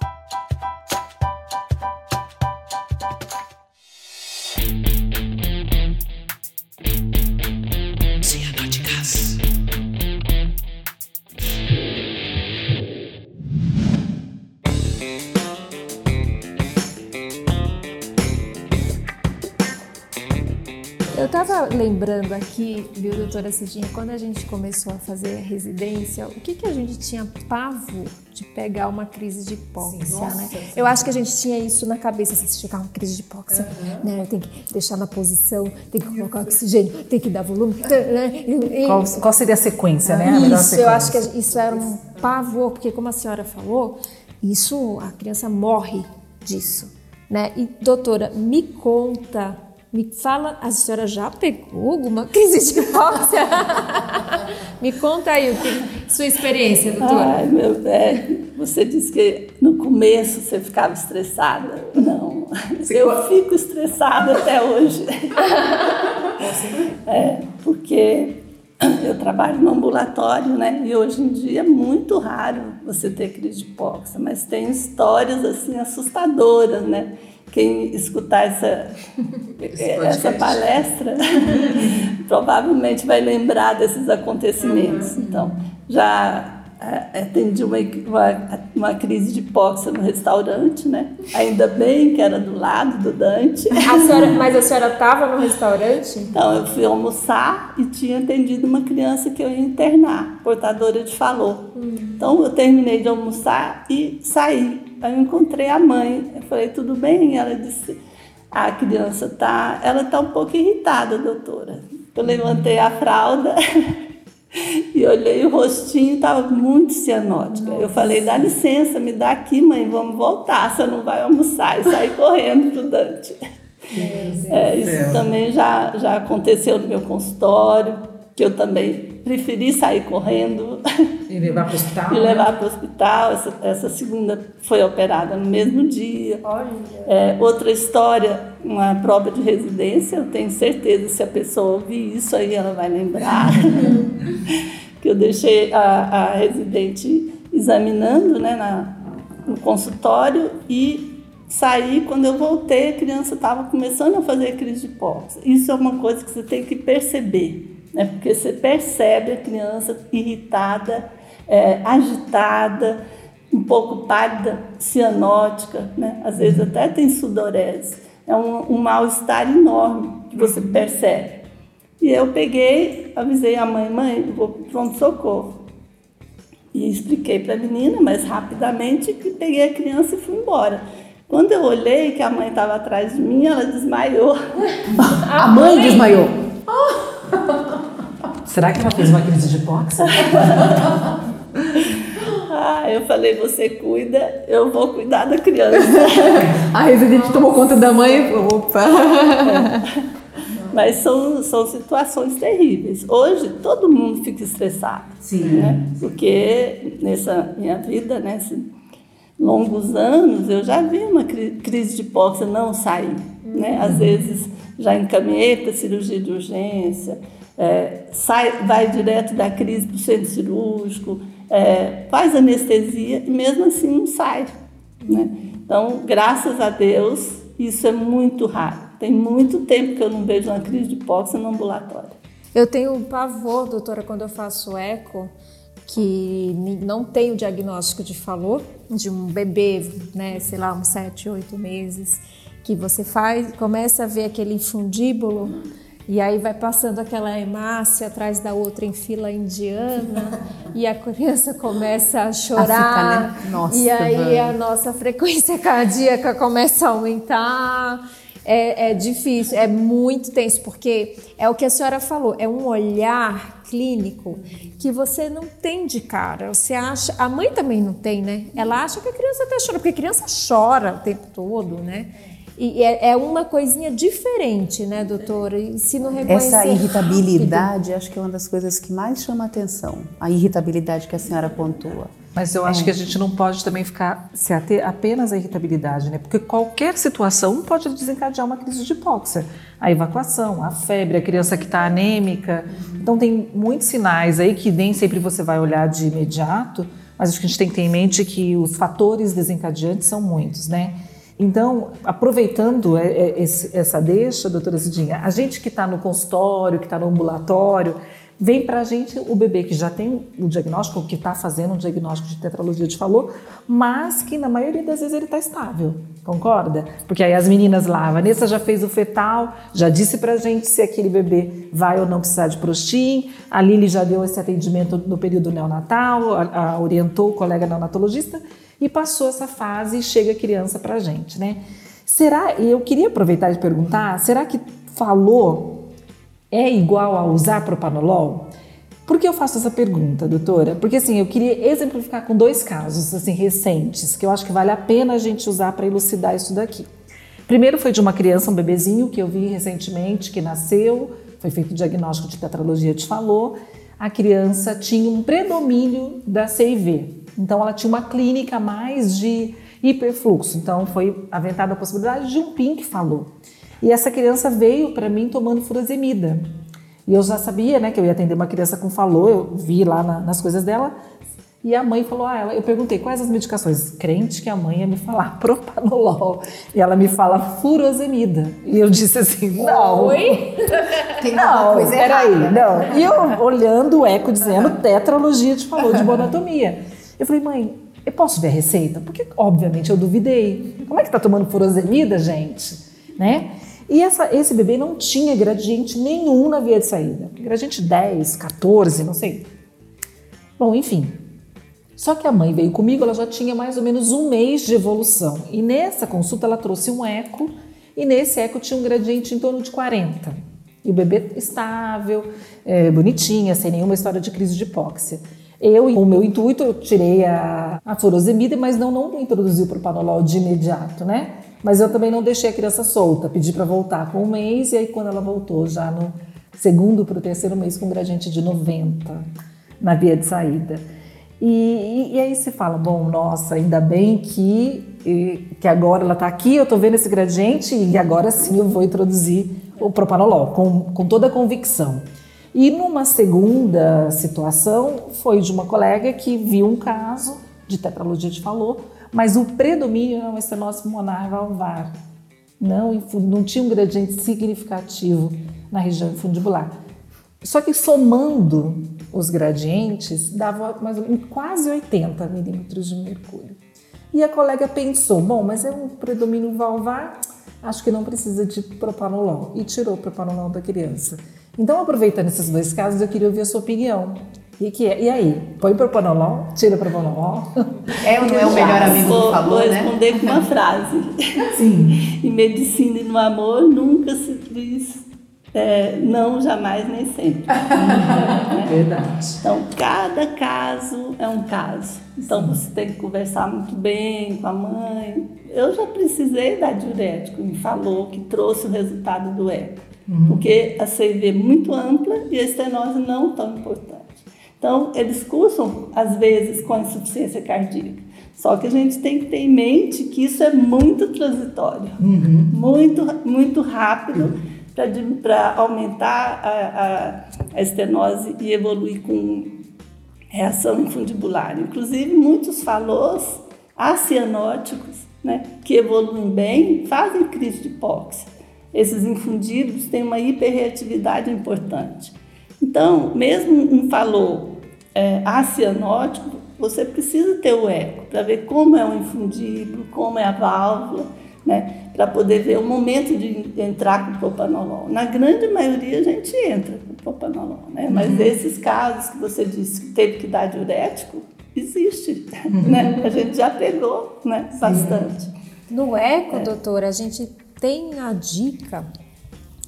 Eu estava lembrando aqui, viu, doutora Cidinha, quando a gente começou a fazer a residência, o que, que a gente tinha pavor de pegar uma crise de hipóxia, né? Eu acho que a gente tinha isso na cabeça, assim, se chegar uma crise de hipóxia, né? Tem que deixar na posição, tem que colocar oxigênio, tem que dar volume, né? E- Qual, qual seria a sequência, né? A isso, eu sequência. acho que isso era um pavor, porque como a senhora falou, isso a criança morre disso, né? E doutora, me conta, me fala, a senhora já pegou alguma crise de hipóxia? me conta aí o que sua experiência, doutora. Ai, meu bem, você disse que no começo você ficava estressada. Não, eu fico estressada até hoje. É, porque eu trabalho no ambulatório, né? E hoje em dia é muito raro você ter crise de hipóxia, mas tem histórias assim assustadoras, né? Quem escutar essa, essa palestra provavelmente vai lembrar desses acontecimentos. Então, já atendi uma, uma, uma crise de hipóxia no restaurante, né? Ainda bem que era do lado do Dante. A senhora, mas a senhora estava no restaurante? Então, eu fui almoçar e tinha atendido uma criança que eu ia internar, portadora de falô. Então, eu terminei de almoçar e saí. Aí eu encontrei a mãe. Eu falei, tudo bem? Ela disse, a criança tá, ela tá um pouco irritada, doutora. Eu levantei a fralda e olhei o rostinho, estava muito cianótica. Eu falei, dá licença, me dá aqui, mãe, vamos voltar, você não vai almoçar. E saí correndo pro Dante. É, isso também já, já aconteceu no meu consultório, que eu também preferi sair correndo E levar para o hospital. e levar para o hospital. Essa, essa segunda foi operada no mesmo dia. É, outra história, uma prova de residência, eu tenho certeza se a pessoa ouvir isso aí ela vai lembrar. que eu deixei a, a residente examinando né, na, no consultório e saí, quando eu voltei, a criança estava começando a fazer crise de hipóxia. Isso é uma coisa que você tem que perceber, né? porque você percebe a criança irritada, é, agitada, um pouco pálida, cianótica, né? às vezes até tem sudorese. É um, um mal-estar enorme que você percebe. E eu peguei, avisei a mãe, mãe, vou para pronto-socorro. E expliquei para a menina, mas rapidamente, que peguei a criança e fui embora. Quando eu olhei que a mãe estava atrás de mim, ela desmaiou. A mãe desmaiou. Será que ela fez uma crise de hipóxia? Ah, eu falei, você cuida, eu vou cuidar da criança. A residente tomou conta da mãe. Opa! Mas são, são situações terríveis. Hoje todo mundo fica estressado. Sim. Né? Porque nessa minha vida, né, se- longos anos, eu já vi uma crise de hipóxia não sair. Né? Às vezes já encaminhei para cirurgia de urgência, é, sai, vai direto da crise para o centro cirúrgico, é, faz anestesia e mesmo assim não sai. Né? Então, graças a Deus, isso é muito raro. Tem muito tempo que eu não vejo uma crise de hipóxia no ambulatório. Eu tenho um pavor, doutora, quando eu faço eco, que não tem o diagnóstico de falou, de um bebê, né, sei lá, uns sete, oito meses, que você faz, começa a ver aquele infundíbulo e aí vai passando aquela hemácia atrás da outra em fila indiana e a criança começa a chorar. A ficar, né? Nossa, e aí a nossa frequência cardíaca começa a aumentar. É, é, difícil, é muito tenso, porque é o que a senhora falou, é um olhar clínico que você não tem de cara. Você acha, a mãe também não tem, né? Ela acha que a criança até chora, porque a criança chora o tempo todo, né? E é, é uma coisinha diferente, né, doutora? E se não reconhecer Essa irritabilidade, rápido. acho que é uma das coisas que mais chama atenção. A irritabilidade que a senhora pontua. Mas eu acho é. que a gente não pode também ficar se ater apenas à irritabilidade, né? Porque qualquer situação pode desencadear uma crise de hipóxia. A evacuação, a febre, a criança que está anêmica. Então tem muitos sinais aí que nem sempre você vai olhar de imediato, mas acho que a gente tem que ter em mente que os fatores desencadeantes são muitos, né? Então, aproveitando é, é, essa deixa, doutora Cidinha, a gente que está no consultório, que está no ambulatório, vem para a gente o bebê que já tem o diagnóstico, que está fazendo um diagnóstico de tetralogia de falou, mas que na maioria das vezes ele está estável, concorda? Porque aí as meninas lá, a Vanessa já fez o fetal, já disse para a gente se aquele bebê vai ou não precisar de prostim, a Lili já deu esse atendimento no período neonatal, a, a orientou o colega neonatologista, e passou essa fase e chega a criança para a gente, né? Será, e eu queria aproveitar e perguntar, será que falou é igual a usar propanolol? Por que eu faço essa pergunta, doutora? Porque assim, eu queria exemplificar com dois casos assim recentes, que eu acho que vale a pena a gente usar para elucidar isso daqui. Primeiro foi de uma criança, um bebezinho que eu vi recentemente que nasceu, foi feito o diagnóstico de tetralogia de Fallot. A criança tinha um predomínio da CIV, então ela tinha uma clínica mais de hiperfluxo. Então foi aventada a possibilidade de um PIN que falou. E essa criança veio para mim tomando furosemida. E eu já sabia, né, que eu ia atender uma criança com falou, eu vi lá na, nas coisas dela. E a mãe falou, ah, ela, eu perguntei quais as medicações. Crente que a mãe ia me falar propanolol. E ela me fala furosemida. E eu disse assim, não. Oi? Tem não, coisa peraí, não. E eu olhando o eco dizendo tetralogia de falou de bonatomia. Eu falei, mãe, eu posso ver a receita? Porque, obviamente, eu duvidei. Como é que está tomando furosemida, gente? Né? E essa, esse bebê não tinha gradiente nenhum na via de saída. Gradiente 10, 14, não sei. Bom, enfim. Só que a mãe veio comigo, ela já tinha mais ou menos um mês de evolução. E nessa consulta ela trouxe um eco, e nesse eco tinha um gradiente em torno de 40. E o bebê estável, é, bonitinha, sem nenhuma história de crise de hipóxia. Eu, com o meu intuito, eu tirei a, a furosemida, mas não, não introduzi o propanolol de imediato, né? Mas eu também não deixei a criança solta, pedi para voltar com um mês, e aí quando ela voltou, já no segundo para o terceiro mês, com um gradiente de 90 na via de saída. E, e, e aí se fala, bom, nossa, ainda bem que, que agora ela está aqui, eu estou vendo esse gradiente, e agora sim eu vou introduzir o propanolol, com, com toda a convicção. E numa segunda situação, foi de uma colega que viu um caso de tetralogia de Fallot, mas o predomínio era uma estenose pulmonar valvar. Não, não tinha um gradiente significativo na região infundibular. Só que somando os gradientes, dava mais quase 80 milímetros de mercúrio. E a colega pensou, bom, mas é um predomínio valvar, acho que não precisa de propanolol. E tirou o propanolol da criança. Então, aproveitando esses dois casos, eu queria ouvir a sua opinião. E, que é, e aí, põe propanolol, tira propanolol? É ou não é o melhor amigo do falou, vou né? responder com uma frase. Sim. em medicina e no amor, nunca se diz é, não, jamais, nem sempre. né? Verdade. Então, cada caso é um caso. Então, Sim. você tem que conversar muito bem com a mãe. Eu já precisei dar diurético, me falou que trouxe o resultado do eco. Uhum. Porque a CIV é muito ampla e a estenose não tão importante. Então, eles cursam, às vezes, com insuficiência cardíaca. Só que a gente tem que ter em mente que isso é muito transitório, uhum. muito, muito rápido para aumentar a, a, a estenose e evoluir com reação infundibular. Inclusive, muitos falôs acianóticos, né, que evoluem bem, fazem crise de hipóxia. Esses infundidos têm uma hiperreatividade importante. Então, mesmo um falô é, acianótico, você precisa ter o eco para ver como é o infundíbulo, como é a válvula, né? para poder ver o momento de entrar com o propanolol. Na grande maioria a gente entra com o propanolol, né? mas uhum. esses casos que você disse que teve que dar diurético, existe. Uhum. Né? A gente já pegou né? bastante. No eco, é. doutora, a gente tem a dica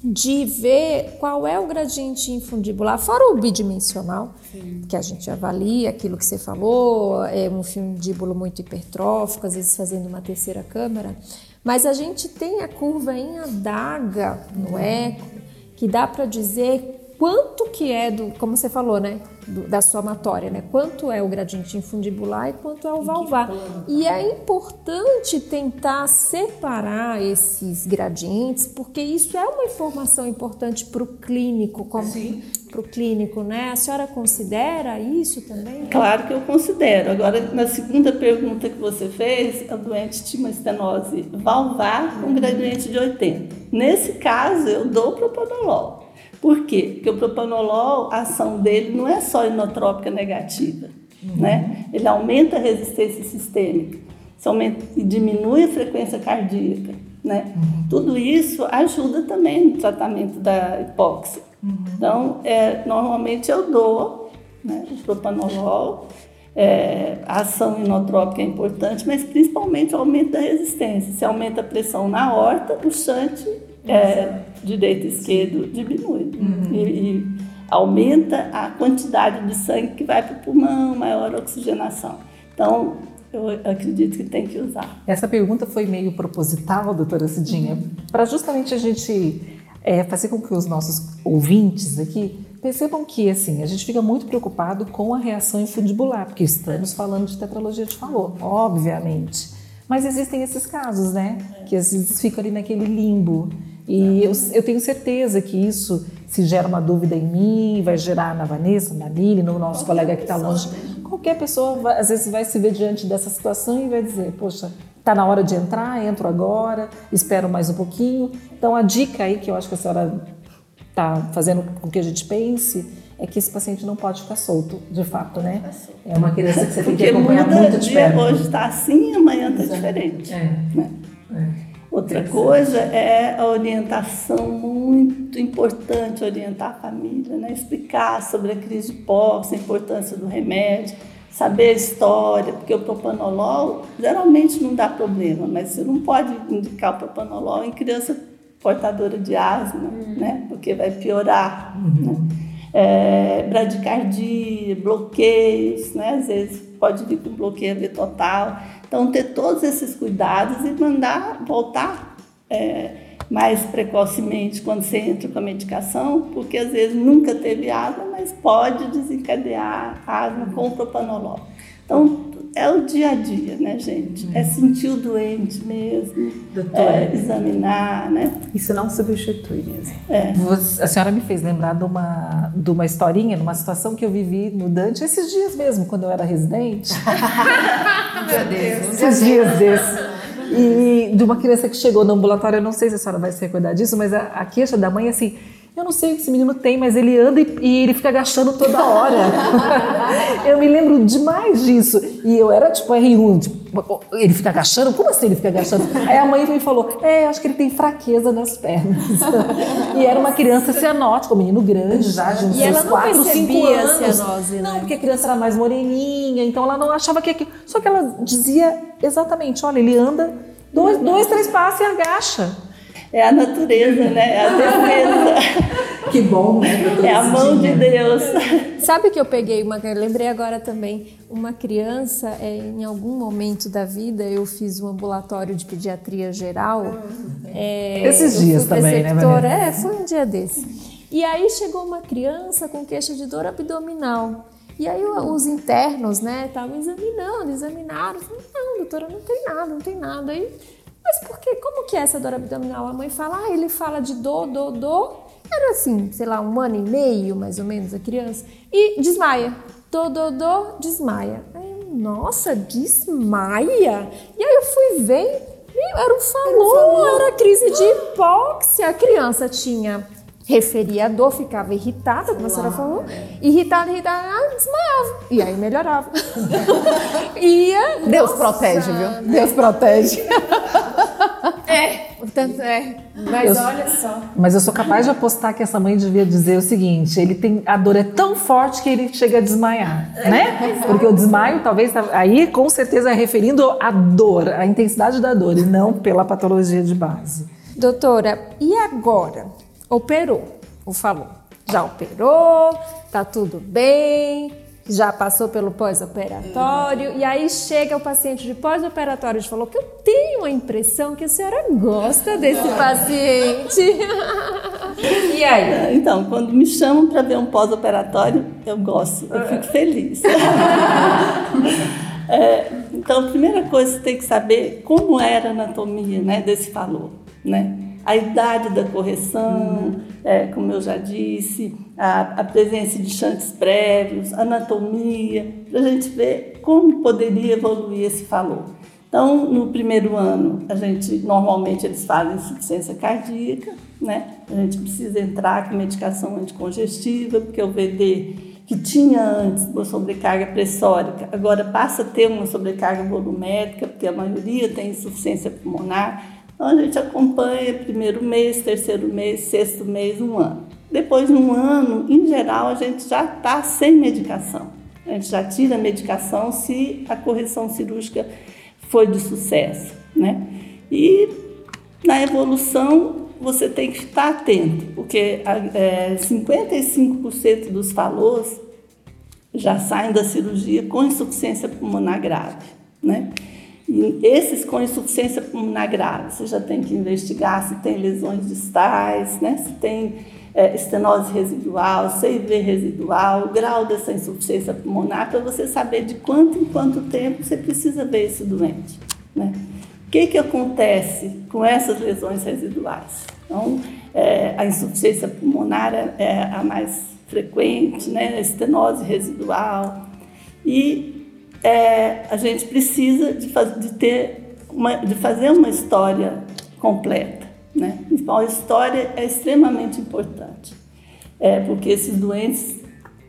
de ver qual é o gradiente infundibular, fora o bidimensional, Sim. que a gente avalia aquilo que você falou, é um fundíbulo muito hipertrófico, às vezes fazendo uma terceira câmara, mas a gente tem a curva em adaga no eco, que dá para dizer quanto que é do, como você falou, né, do, da somatória, né? Quanto é o gradiente infundibular e quanto é o valvar. E é importante tentar separar esses gradientes, porque isso é uma informação importante para o clínico, como para o clínico, né? A senhora considera isso também? Claro que eu considero. Agora, na segunda pergunta que você fez, a doente tinha uma estenose valvar com gradiente de 80. Nesse caso, eu dou propanolol. Por quê? Porque o propanolol, a ação dele não é só inotrópica negativa, uhum. né? Ele aumenta a resistência sistêmica, aumenta, e diminui a frequência cardíaca, né? Uhum. Tudo isso ajuda também no tratamento da hipóxia. Uhum. Então, é, normalmente eu dou né, o propanolol, é, a ação inotrópica é importante, mas principalmente o aumento da resistência. Se aumenta a pressão na horta, o shunt é, direito e esquerdo diminui uhum. e, e, aumenta a quantidade de sangue que vai para o pulmão, maior oxigenação. Então, eu acredito que tem que usar. Essa pergunta foi meio proposital, doutora Cidinha, uhum. para justamente a gente é, fazer com que os nossos ouvintes aqui percebam que assim a gente fica muito preocupado com a reação infundibular, porque estamos falando de tetralogia de Fallot, obviamente. Mas existem esses casos, né? Que às vezes fica ali naquele limbo. E eu, eu, tenho certeza que isso, se gera uma dúvida em mim, vai gerar na Vanessa, na Lili, no nosso colega que está longe. Qualquer pessoa, vai, às vezes, vai se ver diante dessa situação e vai dizer: Poxa, está na hora de entrar, entro agora, espero mais um pouquinho. Então, a dica aí que eu acho que a senhora está fazendo com que a gente pense é que esse paciente não pode ficar solto, de fato, né? É uma criança que você tem que acompanhar muito de perto. Hoje está assim, amanhã está diferente. É. Né? É. Outra coisa é a orientação muito importante, orientar a família, né? explicar sobre a crise de hipóxia, a importância do remédio, saber a história, porque o propanolol geralmente não dá problema, mas você não pode indicar o propanolol em criança portadora de asma, uhum. né? porque vai piorar. Uhum. Né? É, bradicardia, bloqueios, né? às vezes pode vir com bloqueio total. Então, ter todos esses cuidados e mandar voltar é, mais precocemente quando você entra com a medicação, porque às vezes nunca teve asma, mas pode desencadear asma com o propanolol. Então, é o dia a dia, né, gente? É sentir o doente mesmo, é, examinar, né? Isso não substitui mesmo. É. A senhora me fez lembrar de uma, de uma historinha, numa situação que eu vivi no Dante esses dias mesmo, quando eu era residente. Meu Deus. Esses dias desses. E de uma criança que chegou no ambulatório, eu não sei se a senhora vai se recordar disso, mas a, a queixa da mãe, assim, eu não sei o que esse menino tem, mas ele anda e, e ele fica agachando toda hora. eu me lembro demais disso. E eu era tipo R1, tipo, ele fica agachando? Como assim ele fica agachando? Aí a mãe me falou: É, acho que ele tem fraqueza nas pernas. e era uma criança cianótica, um menino grande já, de uns e ela não 4, 5 anos. Cianose, né? Não, porque a criança era mais moreninha, então ela não achava que aquilo. Só que ela dizia exatamente: olha, ele anda dois, dois três passos e agacha. É a natureza, né? É a defesa. que bom, né? É a mão de Deus. Sabe que eu peguei uma, eu lembrei agora também, uma criança, é, em algum momento da vida, eu fiz um ambulatório de pediatria geral. É, Esses dias também, né, Vanessa? É, foi um dia desse. E aí chegou uma criança com queixa de dor abdominal. E aí os internos, né, estavam examinando, examinaram. Falei, não, doutora, não tem nada, não tem nada. Aí, mas por que? Como que é essa dor abdominal? A mãe fala, ah, ele fala de dor, dor, dor. Era assim, sei lá, um ano e meio, mais ou menos, a criança. E desmaia. Dor, dor, dor, desmaia. Aí, nossa, desmaia? E aí eu fui ver, era um falou, era, era crise de hipóxia. A criança tinha referia a dor, ficava irritada, como a senhora falou, irritada, irritada, desmaiava. E aí melhorava. Ia. Deus nossa. protege, viu? Deus protege. É, portanto, é. Mas eu, olha só. Mas eu sou capaz de apostar que essa mãe devia dizer o seguinte: ele tem a dor é tão forte que ele chega a desmaiar, né? Porque o desmaio talvez aí com certeza é referindo à dor, à intensidade da dor e não pela patologia de base. Doutora, e agora? Operou, ou falou. Já operou, tá tudo bem, já passou pelo pós-operatório, e aí chega o paciente de pós-operatório e falou que eu tenho a impressão que a senhora gosta desse paciente. e aí? Então, quando me chamam para ver um pós-operatório, eu gosto, eu fico feliz. é, então, a primeira coisa que você tem que saber como era a anatomia né, desse falou, né? A idade da correção, é, como eu já disse, a, a presença de chantes prévios, anatomia, para a gente ver como poderia evoluir esse falou. Então, no primeiro ano, a gente normalmente eles fazem insuficiência cardíaca, né? A gente precisa entrar com medicação anticongestiva, porque o VD que tinha antes uma sobrecarga pressórica, agora passa a ter uma sobrecarga volumétrica, porque a maioria tem insuficiência pulmonar. Então a gente acompanha primeiro mês, terceiro mês, sexto mês, um ano. Depois de um ano, em geral, a gente já está sem medicação. A gente já tira a medicação se a correção cirúrgica foi de sucesso, né? E na evolução você tem que estar atento, porque é, 55% dos falôs já saem da cirurgia com insuficiência pulmonar grave, né? E esses com insuficiência pulmonar grave, você já tem que investigar se tem lesões distais, né? se tem é, estenose residual, CIV residual, o grau dessa insuficiência pulmonar, para você saber de quanto em quanto tempo você precisa ver esse doente. Né? O que, que acontece com essas lesões residuais? Então, é, a insuficiência pulmonar é, é a mais frequente, né? a estenose residual, e é, a gente precisa de, faz, de ter uma, de fazer uma história completa. Né? Então, a história é extremamente importante, é, porque esses doentes,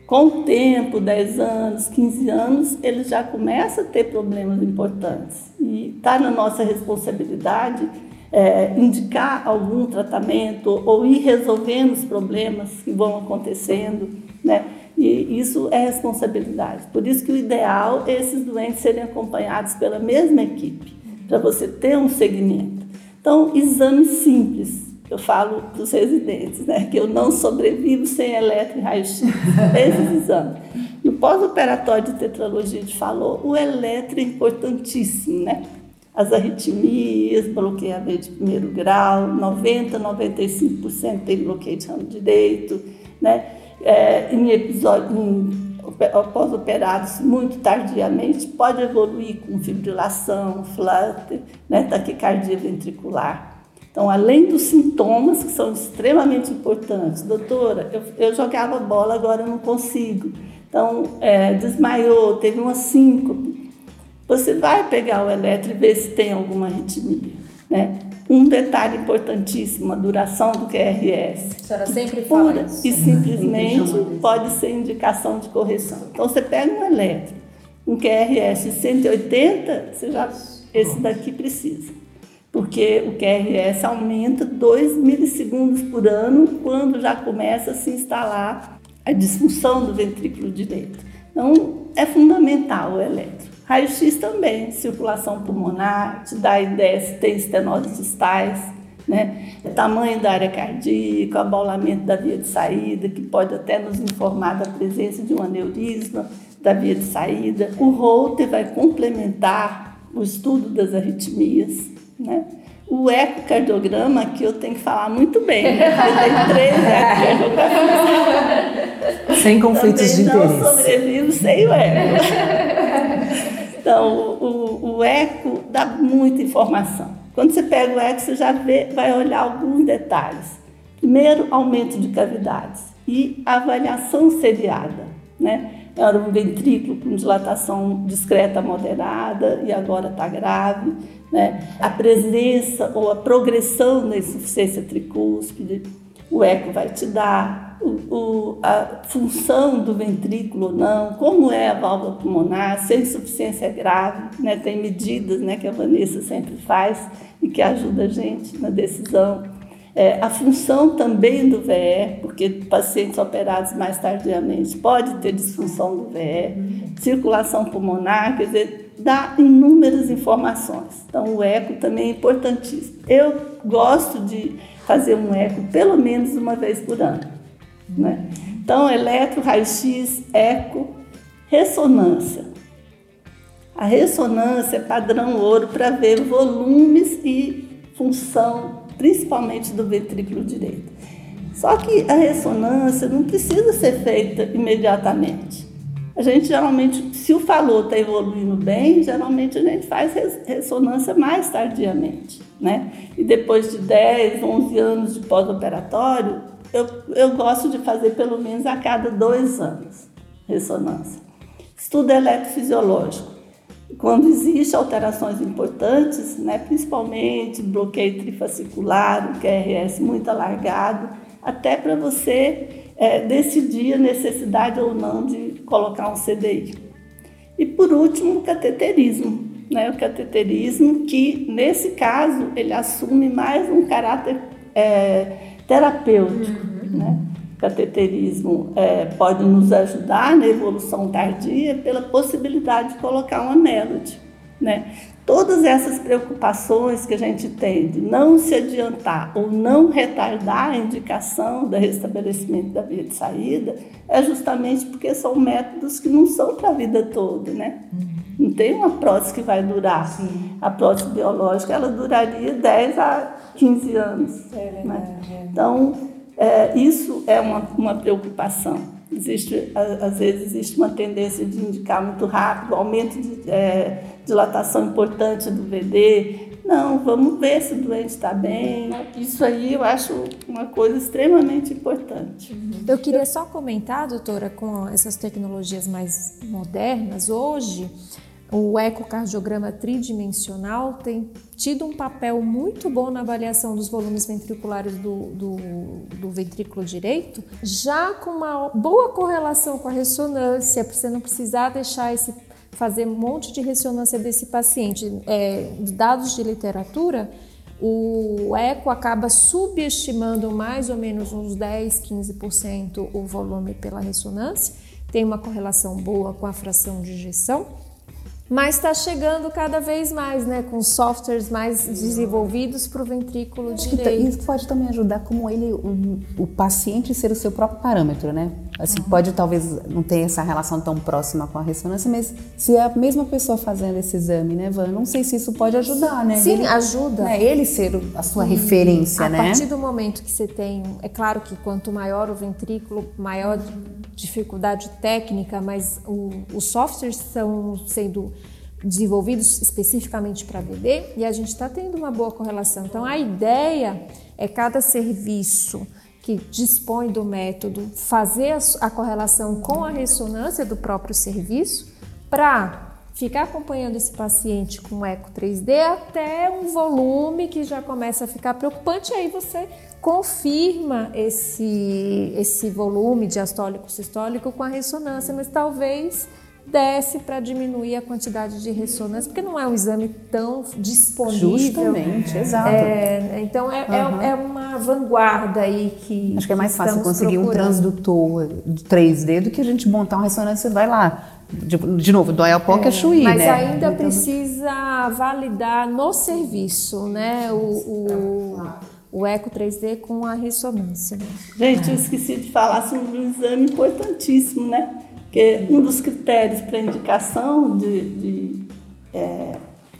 com o tempo, 10 anos, 15 anos, eles já começam a ter problemas importantes. E está na nossa responsabilidade é, indicar algum tratamento ou ir resolvendo os problemas que vão acontecendo, né? E isso é responsabilidade. Por isso que o ideal é esses doentes serem acompanhados pela mesma equipe, para você ter um segmento. Então, exames simples. Eu falo para os residentes, né, que eu não sobrevivo sem eletro e raio-x. Esses exames. No pós-operatório de tetralogia de falou, o eletro é importantíssimo, né? As arritmias, bloqueio de primeiro grau, 90, 95% tem bloqueio de ramo direito, né? É, em episódios pós-operados muito tardiamente, pode evoluir com fibrilação, flutter, né, taquicardia ventricular. Então, além dos sintomas que são extremamente importantes, doutora, eu, eu jogava bola, agora eu não consigo. Então, é, desmaiou, teve uma síncope. Você vai pegar o eletro e ver se tem alguma arritmia. Né? Um detalhe importantíssimo, a duração do QRS. A senhora sempre fala Pura isso. E simplesmente pode ser indicação de correção. Então, você pega um elétrico, um QRS 180, você já, esse daqui precisa. Porque o QRS aumenta 2 milissegundos por ano quando já começa a se instalar a disfunção do ventrículo direito. Então, é fundamental o elétrico. Raio-X também, circulação pulmonar, te dá ideia se tem estenose distais, né? tamanho da área cardíaca, abaulamento da via de saída, que pode até nos informar da presença de um aneurisma da via de saída. O Holter vai complementar o estudo das arritmias, né? O ecocardiograma, que eu tenho que falar muito bem, né? tenho três ecocardiogramas. Sem conflitos Também de não interesse. sobrevivo sem o eco. Então, o, o, eco dá muita informação. Quando você pega o eco, você já vê, vai olhar alguns detalhes. Primeiro, aumento de cavidades e avaliação seriada, né? Era um ventrículo com dilatação discreta moderada e agora está grave. Né? A presença ou a progressão da insuficiência tricúspide, o eco vai te dar. O, a função do ventrículo ou não, como é a válvula pulmonar, se a insuficiência é grave, né? tem medidas né, que a Vanessa sempre faz e que ajuda a gente na decisão. É, a função também do VE, porque pacientes operados mais tardiamente pode ter disfunção do VE, circulação pulmonar, quer dizer, dá inúmeras informações. Então, o eco também é importantíssimo. Eu gosto de fazer um eco pelo menos uma vez por ano. Né? Então, eletro, raio-x, eco, ressonância. A ressonância é padrão ouro para ver volumes e função principalmente do ventrículo direito. Só que a ressonância não precisa ser feita imediatamente. A gente geralmente, se o falou está evoluindo bem, geralmente a gente faz ressonância mais tardiamente, né? E depois de 10, 11 anos de pós-operatório, eu, eu gosto de fazer pelo menos a cada dois anos ressonância. Estudo eletrofisiológico quando existem alterações importantes, né, principalmente bloqueio trifascicular, o QRS muito alargado, até para você é, decidir a necessidade ou não de colocar um CDI. E por último, o cateterismo. Né, o cateterismo que, nesse caso, ele assume mais um caráter é, terapêutico. Uhum. Né? cateterismo é, pode nos ajudar na evolução tardia pela possibilidade de colocar uma melody. Né? Todas essas preocupações que a gente tem de não se adiantar ou não retardar a indicação do restabelecimento da via de saída é justamente porque são métodos que não são para a vida toda, né? Não tem uma prótese que vai durar. Sim. A prótese biológica ela duraria 10 a 15 anos. É né? É. Então, é, isso é uma, uma preocupação. Existe, às vezes existe uma tendência de indicar muito rápido, aumento de é, dilatação importante do VD. Não, vamos ver se o doente está bem. Isso aí eu acho uma coisa extremamente importante. Eu queria só comentar, doutora, com essas tecnologias mais modernas, hoje o ecocardiograma tridimensional tem tido um papel muito bom na avaliação dos volumes ventriculares do, do, do ventrículo direito, já com uma boa correlação com a ressonância, para você não precisar deixar esse fazer um monte de ressonância desse paciente. É, dados de literatura, o eco acaba subestimando mais ou menos uns 10, 15% o volume pela ressonância, tem uma correlação boa com a fração de ejeção mas está chegando cada vez mais, né, com softwares mais desenvolvidos para o ventrículo direito. Isso pode também ajudar como ele, o, o paciente ser o seu próprio parâmetro, né? Assim, uhum. pode talvez não ter essa relação tão próxima com a ressonância, mas se é a mesma pessoa fazendo esse exame, né, Van? Não sei se isso pode ajudar, né? Sim, ele, ajuda. Né, ele ser a sua referência, a né? A partir do momento que você tem, é claro que quanto maior o ventrículo, maior dificuldade técnica, mas o, os softwares estão sendo desenvolvidos especificamente para VD e a gente está tendo uma boa correlação. Então, a ideia é cada serviço que dispõe do método fazer a, correlação com a ressonância do próprio serviço para ficar acompanhando esse paciente com eco 3D até um volume que já começa a ficar preocupante, aí você confirma esse, esse volume diastólico sistólico com a ressonância, mas talvez desce para diminuir a quantidade de ressonância, porque não é um exame tão disponível. Justamente, exato. É, então é, uhum. é, é, uma vanguarda aí que. Acho que é mais fácil conseguir procurando. um transdutor de 3D do que a gente montar uma ressonância e vai lá. De, de novo, do Ayapoca é, é Chuí, mas né? Mas ainda então, precisa validar no serviço, né? o, o o eco 3D com a ressonância. Gente, eu esqueci de falar sobre um exame importantíssimo, né? Porque um dos critérios para indicação de, de, é,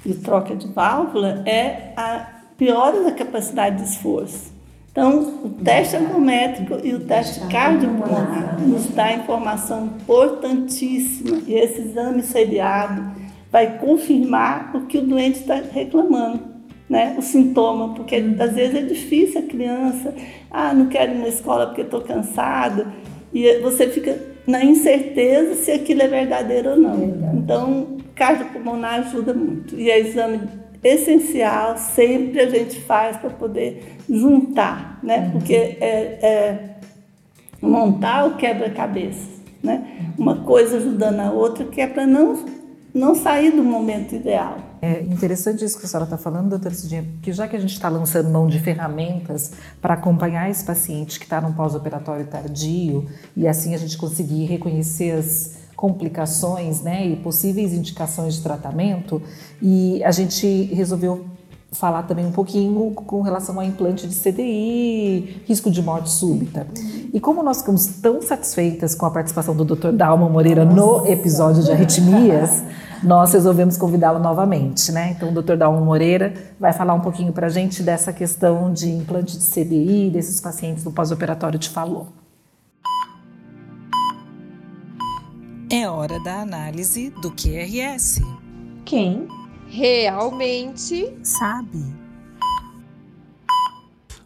de, troca de válvula é a piora da capacidade de esforço. Então, o teste ergométrico e o teste cardiopulmonar nos dá informação importantíssima e esse exame seriado vai confirmar o que o doente está reclamando, né? O sintoma, porque às vezes é difícil a criança, ah, não quero ir na escola porque estou cansado, e você fica na incerteza se aquilo é verdadeiro ou não. Então, cardiopulmonar ajuda muito e é exame essencial, sempre a gente faz para poder juntar, né? Uhum. Porque é, é montar o quebra-cabeça, né? Uma coisa ajudando a outra, que é para não, não sair do momento ideal. É interessante isso que a senhora está falando, doutora Cidinha, porque já que a gente está lançando mão de ferramentas para acompanhar esse paciente que está num pós-operatório tardio e assim a gente conseguir reconhecer as complicações né, e possíveis indicações de tratamento. E a gente resolveu falar também um pouquinho com relação ao implante de CDI, risco de morte súbita. E como nós ficamos tão satisfeitas com a participação do Dr. Dalma Moreira no episódio de arritmias, nós resolvemos convidá-lo novamente, né? Então, o Dr. Dalma Moreira vai falar um pouquinho para a gente dessa questão de implante de CDI, desses pacientes do pós-operatório de falou. É hora da análise do QRS. Quem realmente sabe?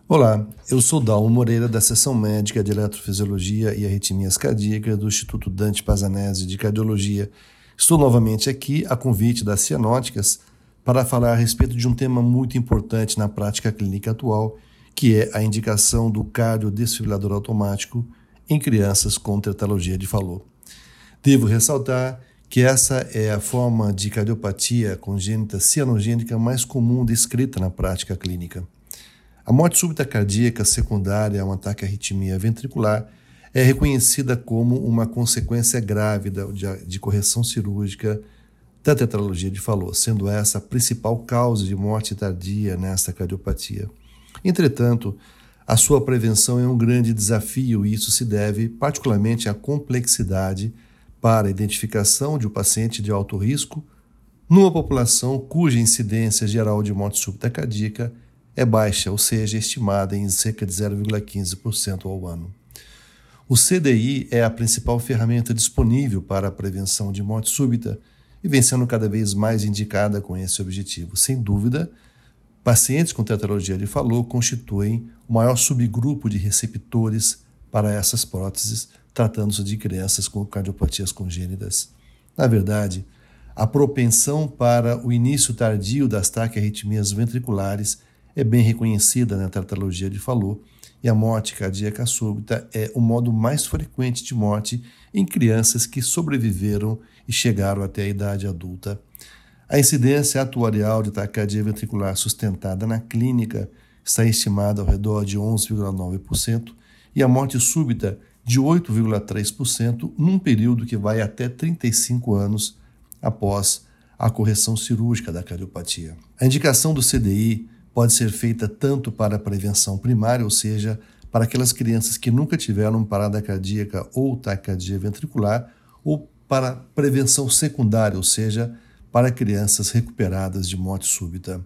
Olá, eu sou Dalmo Moreira da Seção Médica de Eletrofisiologia e Arritmias Cardíacas do Instituto Dante Pazanese de Cardiologia. Estou novamente aqui a convite das Cianóticas para falar a respeito de um tema muito importante na prática clínica atual, que é a indicação do cardiodesfibrilador automático em crianças com tetralogia de Fallot. Devo ressaltar que essa é a forma de cardiopatia congênita cianogênica mais comum descrita na prática clínica. A morte súbita cardíaca secundária a um ataque à arritmia ventricular é reconhecida como uma consequência grave de correção cirúrgica da tetralogia de Fallot, sendo essa a principal causa de morte tardia nesta cardiopatia. Entretanto, a sua prevenção é um grande desafio e isso se deve particularmente à complexidade para a identificação de um paciente de alto risco numa população cuja incidência geral de morte súbita cardíaca é baixa, ou seja, estimada em cerca de 0,15% ao ano. O CDI é a principal ferramenta disponível para a prevenção de morte súbita e vem sendo cada vez mais indicada com esse objetivo. Sem dúvida, pacientes com tetralogia de Fallot constituem o maior subgrupo de receptores para essas próteses, tratando-se de crianças com cardiopatias congênitas. Na verdade, a propensão para o início tardio das taquiarritmias ventriculares é bem reconhecida na tetralogia de Fallot e a morte cardíaca súbita é o modo mais frequente de morte em crianças que sobreviveram e chegaram até a idade adulta. A incidência atuarial de taquicardia ventricular sustentada na clínica está estimada ao redor de 11,9% e a morte súbita de 8,3% num período que vai até 35 anos após a correção cirúrgica da cardiopatia. A indicação do CDI pode ser feita tanto para a prevenção primária, ou seja, para aquelas crianças que nunca tiveram parada cardíaca ou taquicardia ventricular, ou para prevenção secundária, ou seja, para crianças recuperadas de morte súbita.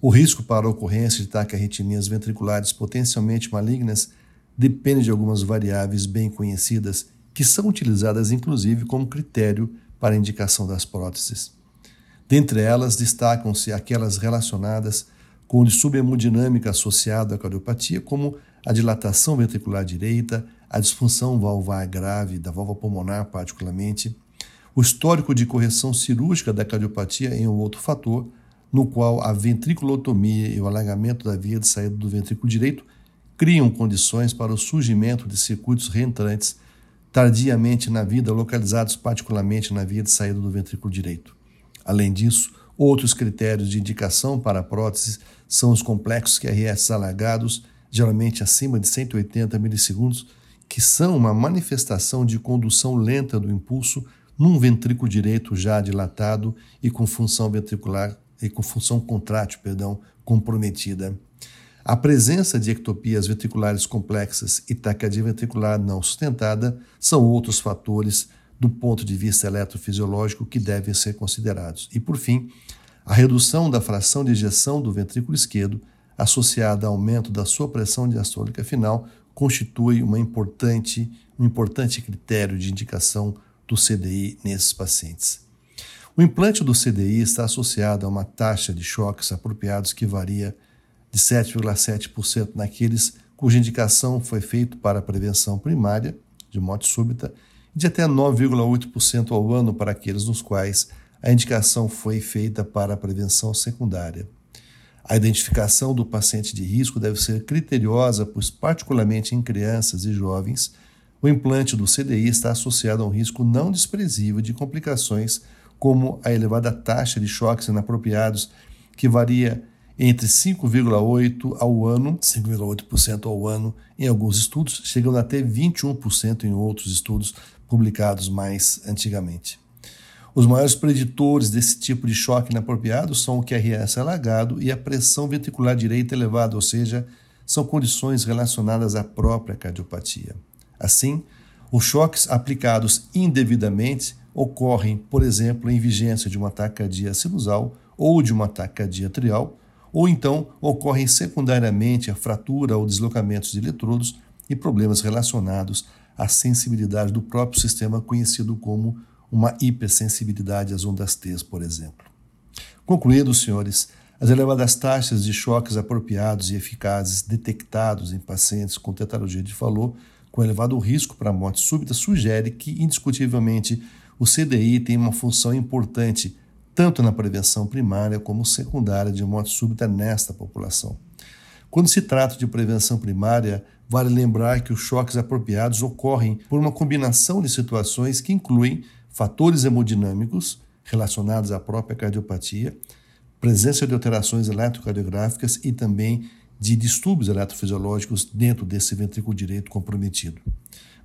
O risco para a ocorrência de taquiarritmias ventriculares potencialmente malignas depende de algumas variáveis bem conhecidas que são utilizadas inclusive como critério para a indicação das próteses. Dentre elas, destacam-se aquelas relacionadas com subhemodinâmica associado à cardiopatia, como a dilatação ventricular direita, a disfunção valvar grave da válvula pulmonar, particularmente, o histórico de correção cirúrgica da cardiopatia em um outro fator, no qual a ventriculotomia e o alargamento da via de saída do ventrículo direito criam condições para o surgimento de circuitos reentrantes tardiamente na vida, localizados particularmente na via de saída do ventrículo direito. Além disso, outros critérios de indicação para a prótese são os complexos QRS alargados, geralmente acima de 180 milissegundos, que são uma manifestação de condução lenta do impulso num ventrículo direito já dilatado e com função ventricular e com função contrátil, perdão, comprometida. A presença de ectopias ventriculares complexas e taquicardia ventricular não sustentada são outros fatores do ponto de vista eletrofisiológico que devem ser considerados. E, por fim, a redução da fração de ejeção do ventrículo esquerdo, associada ao aumento da sua pressão diastólica final, constitui uma importante, um importante critério de indicação do CDI nesses pacientes. O implante do CDI está associado a uma taxa de choques apropriados que varia de 7,7% naqueles cuja indicação foi feita para prevenção primária de morte súbita e de até 9,8% ao ano para aqueles nos quais a indicação foi feita para a prevenção secundária. A identificação do paciente de risco deve ser criteriosa, pois, particularmente em crianças e jovens, o implante do CDI está associado a um risco não desprezível de complicações como a elevada taxa de choques inapropriados, que varia entre 5,8% ao ano, 5,8% ao ano em alguns estudos, chegando até 21% em outros estudos publicados mais antigamente. Os maiores preditores desse tipo de choque inapropriado são o QRS alagado e a pressão ventricular direita elevada, ou seja, são condições relacionadas à própria cardiopatia. Assim, os choques aplicados indevidamente ocorrem, por exemplo, em vigência de uma taquicardia sinusal ou de uma taquicardia trial, ou então ocorrem secundariamente a fratura ou deslocamentos de eletrodos e problemas relacionados à sensibilidade do próprio sistema, conhecido como uma hipersensibilidade às ondas T, por exemplo. Concluindo, senhores, as elevadas taxas de choques apropriados e eficazes detectados em pacientes com tetralogia de Fallot com elevado risco para morte súbita sugere que, indiscutivelmente, o CDI tem uma função importante tanto na prevenção primária como secundária de morte súbita nesta população. Quando se trata de prevenção primária, vale lembrar que os choques apropriados ocorrem por uma combinação de situações que incluem fatores hemodinâmicos relacionados à própria cardiopatia, presença de alterações eletrocardiográficas e também de distúrbios eletrofisiológicos dentro desse ventrículo direito comprometido.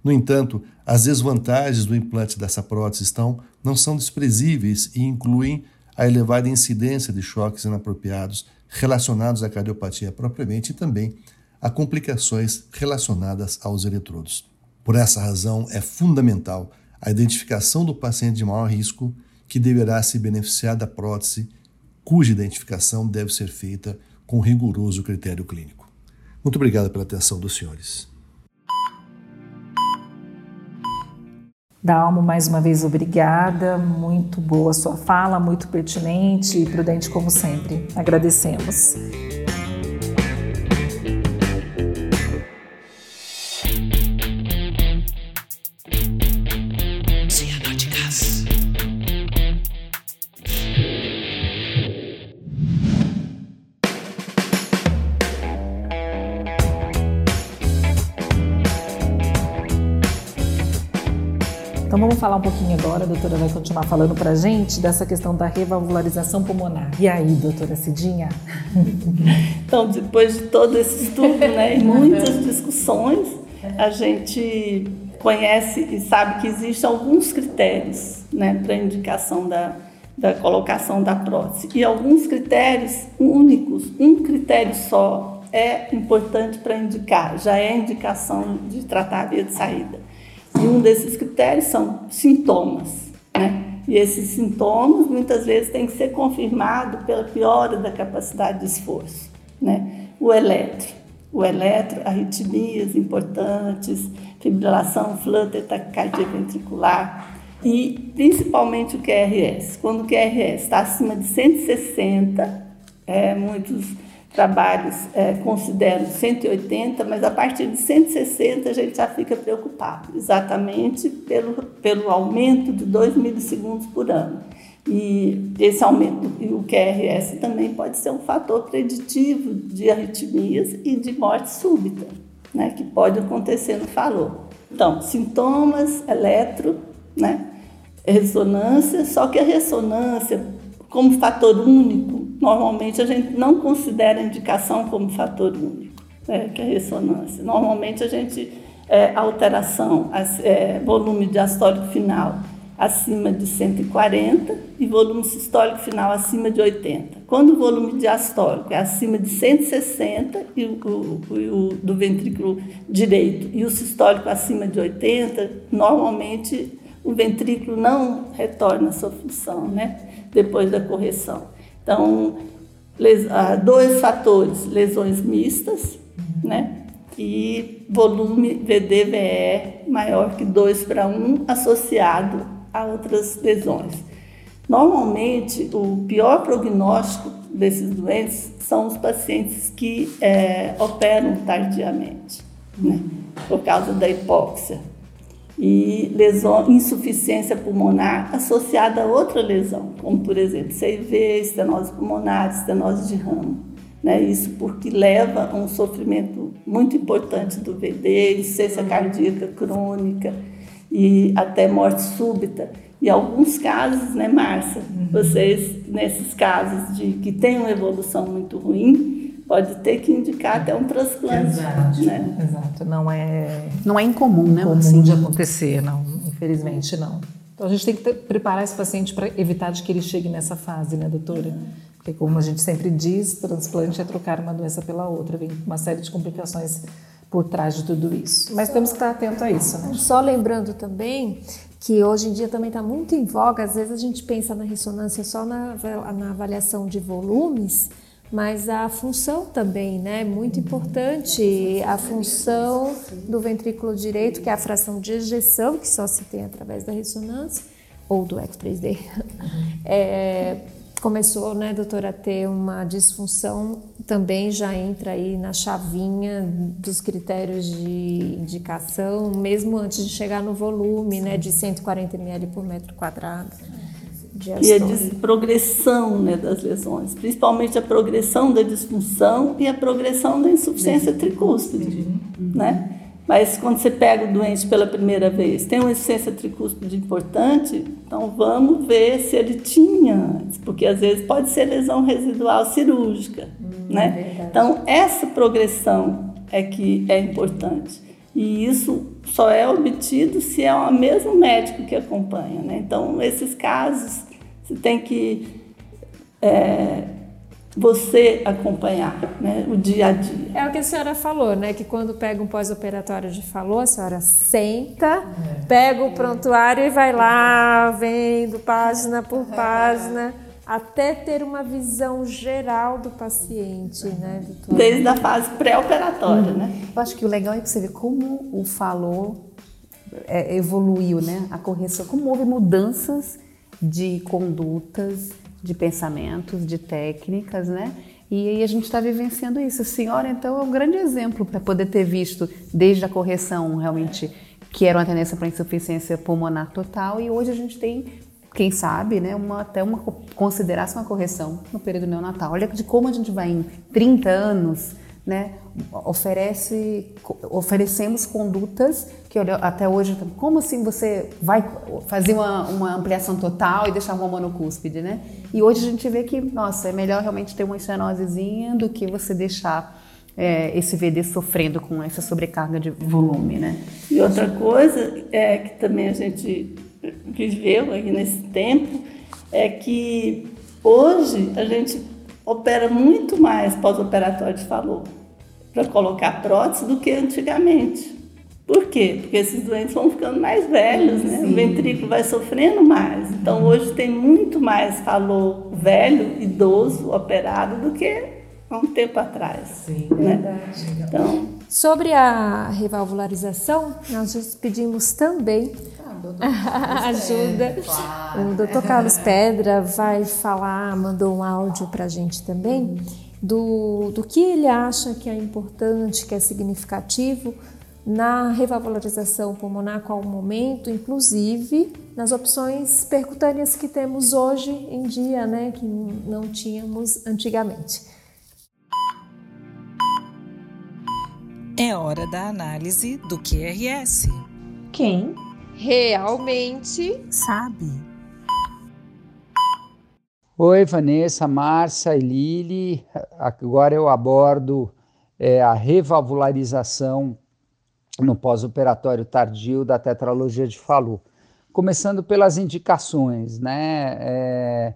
No entanto, as desvantagens do implante dessa prótese estão, não são desprezíveis e incluem a elevada incidência de choques inapropriados relacionados à cardiopatia propriamente e também a complicações relacionadas aos eletrodos. Por essa razão, é fundamental a identificação do paciente de maior risco que deverá se beneficiar da prótese, cuja identificação deve ser feita com rigoroso critério clínico. Muito obrigado pela atenção dos senhores. Dalmo, mais uma vez, obrigada. Muito boa sua fala, muito pertinente e prudente, como sempre. Agradecemos. Falar um pouquinho agora, a doutora vai continuar falando para a gente dessa questão da revalvularização pulmonar. E aí, doutora Cidinha? Então, depois de todo esse estudo né, e muitas discussões, a gente conhece e sabe que existem alguns critérios né, para indicação da, da colocação da prótese. E alguns critérios únicos, um critério só é importante para indicar, já é indicação de via de saída e um desses critérios são sintomas, né? E esses sintomas muitas vezes têm que ser confirmados pela piora da capacidade de esforço, né? O eletro, o eletro, arritmias importantes, fibrilação, flutter, taquicardia ventricular e principalmente o QRS. Quando o QRS está acima de 160, é, muitos trabalhos é, consideram 180, mas a partir de 160 a gente já fica preocupado, exatamente pelo, pelo aumento de 2 milissegundos por ano. E esse aumento, e o QRS também pode ser um fator preditivo de arritmias e de morte súbita, né, que pode acontecer no falou. Então, sintomas, eletro, né, ressonância, só que a ressonância, como fator único, normalmente a gente não considera a indicação como fator único, né, que é a ressonância. Normalmente a gente, é, alteração, é, volume diastólico final acima de 140 e volume sistólico final acima de 80. Quando o volume diastólico é acima de 160 e o, o, o do ventrículo direito e o sistólico acima de 80, normalmente o ventrículo não retorna à sua função, né? Depois da correção. Então, ah, dois fatores, lesões mistas, né? E volume VDVE maior que 2 para 1 associado a outras lesões. Normalmente, o pior prognóstico desses doentes são os pacientes que é, operam tardiamente, né? por causa da hipóxia e lesão, insuficiência pulmonar associada a outra lesão, como por exemplo CIV, estenose pulmonar, estenose de ramo. Né? Isso porque leva a um sofrimento muito importante do VD, insuficiência cardíaca crônica e até morte súbita. E alguns casos, né, Márcia? Uhum. Vocês, nesses casos de que tem uma evolução muito ruim, pode ter que indicar até um transplante. Exato, né? exato. Não é, não é incomum, né? Comum assim. de acontecer, não. Infelizmente, não. Então a gente tem que ter, preparar esse paciente para evitar de que ele chegue nessa fase, né, doutora? Porque como a gente sempre diz, transplante é trocar uma doença pela outra, vem uma série de complicações por trás de tudo isso. Mas temos que estar atento a isso, né? Só lembrando também que hoje em dia também está muito em voga, às vezes a gente pensa na ressonância só na, na avaliação de volumes, mas a função também, né? Muito importante a função do ventrículo direito, que é a fração de ejeção, que só se tem através da ressonância, ou do X3D. É, começou, né, doutora, a ter uma disfunção, também já entra aí na chavinha dos critérios de indicação, mesmo antes de chegar no volume, né, de 140 ml por metro quadrado e a progressão né, das lesões, principalmente a progressão da disfunção e a progressão da insuficiência tricúspide, né? Mas quando você pega o doente pela primeira vez, tem uma insuficiência tricúspide importante, então vamos ver se ele tinha antes, porque às vezes pode ser lesão residual cirúrgica, hum, né? É então essa progressão é que é importante. E isso só é obtido se é o mesmo médico que acompanha, né? Então esses casos você tem que é, você acompanhar né, o dia a dia. É o que a senhora falou, né? Que quando pega um pós-operatório de falou, a senhora senta, é. pega o prontuário e vai lá, vendo página por página, até ter uma visão geral do paciente, né? Desde a fase pré-operatória, né? Eu acho que o legal é que você vê como o falou é, evoluiu, né? A correção, como houve mudanças de condutas, de pensamentos, de técnicas, né? E aí a gente está vivenciando isso. A senhora, então, é um grande exemplo para poder ter visto desde a correção realmente que era uma tendência para insuficiência pulmonar total e hoje a gente tem, quem sabe, né, uma, até uma considerasse uma correção no período neonatal. Olha de como a gente vai em 30 anos né, oferece, oferecemos condutas que até hoje, como assim você vai fazer uma, uma ampliação total e deixar uma monocúspide, né? E hoje a gente vê que, nossa, é melhor realmente ter uma estenosezinha do que você deixar é, esse VD sofrendo com essa sobrecarga de volume, né? E outra coisa é que também a gente viveu aí nesse tempo é que hoje a gente opera muito mais pós-operatório de falou para colocar prótese do que antigamente. Por quê? Porque esses doentes vão ficando mais velhos, né? O ventrículo vai sofrendo mais. Então hoje tem muito mais falou velho, idoso, operado do que há um tempo atrás. Sim, né? verdade. Então, Sobre a revalvularização, nós pedimos também ajuda. Claro. O doutor Carlos Pedra vai falar, mandou um áudio para a gente também, do, do que ele acha que é importante, que é significativo na revalorização pulmonar, qual o momento, inclusive nas opções percutâneas que temos hoje em dia, né, que não tínhamos antigamente. É hora da análise do QRS. Quem realmente sabe. Oi, Vanessa, Márcia e Lili. Agora eu abordo é, a revalvularização no pós-operatório tardio da tetralogia de Fallot. Começando pelas indicações, né? É,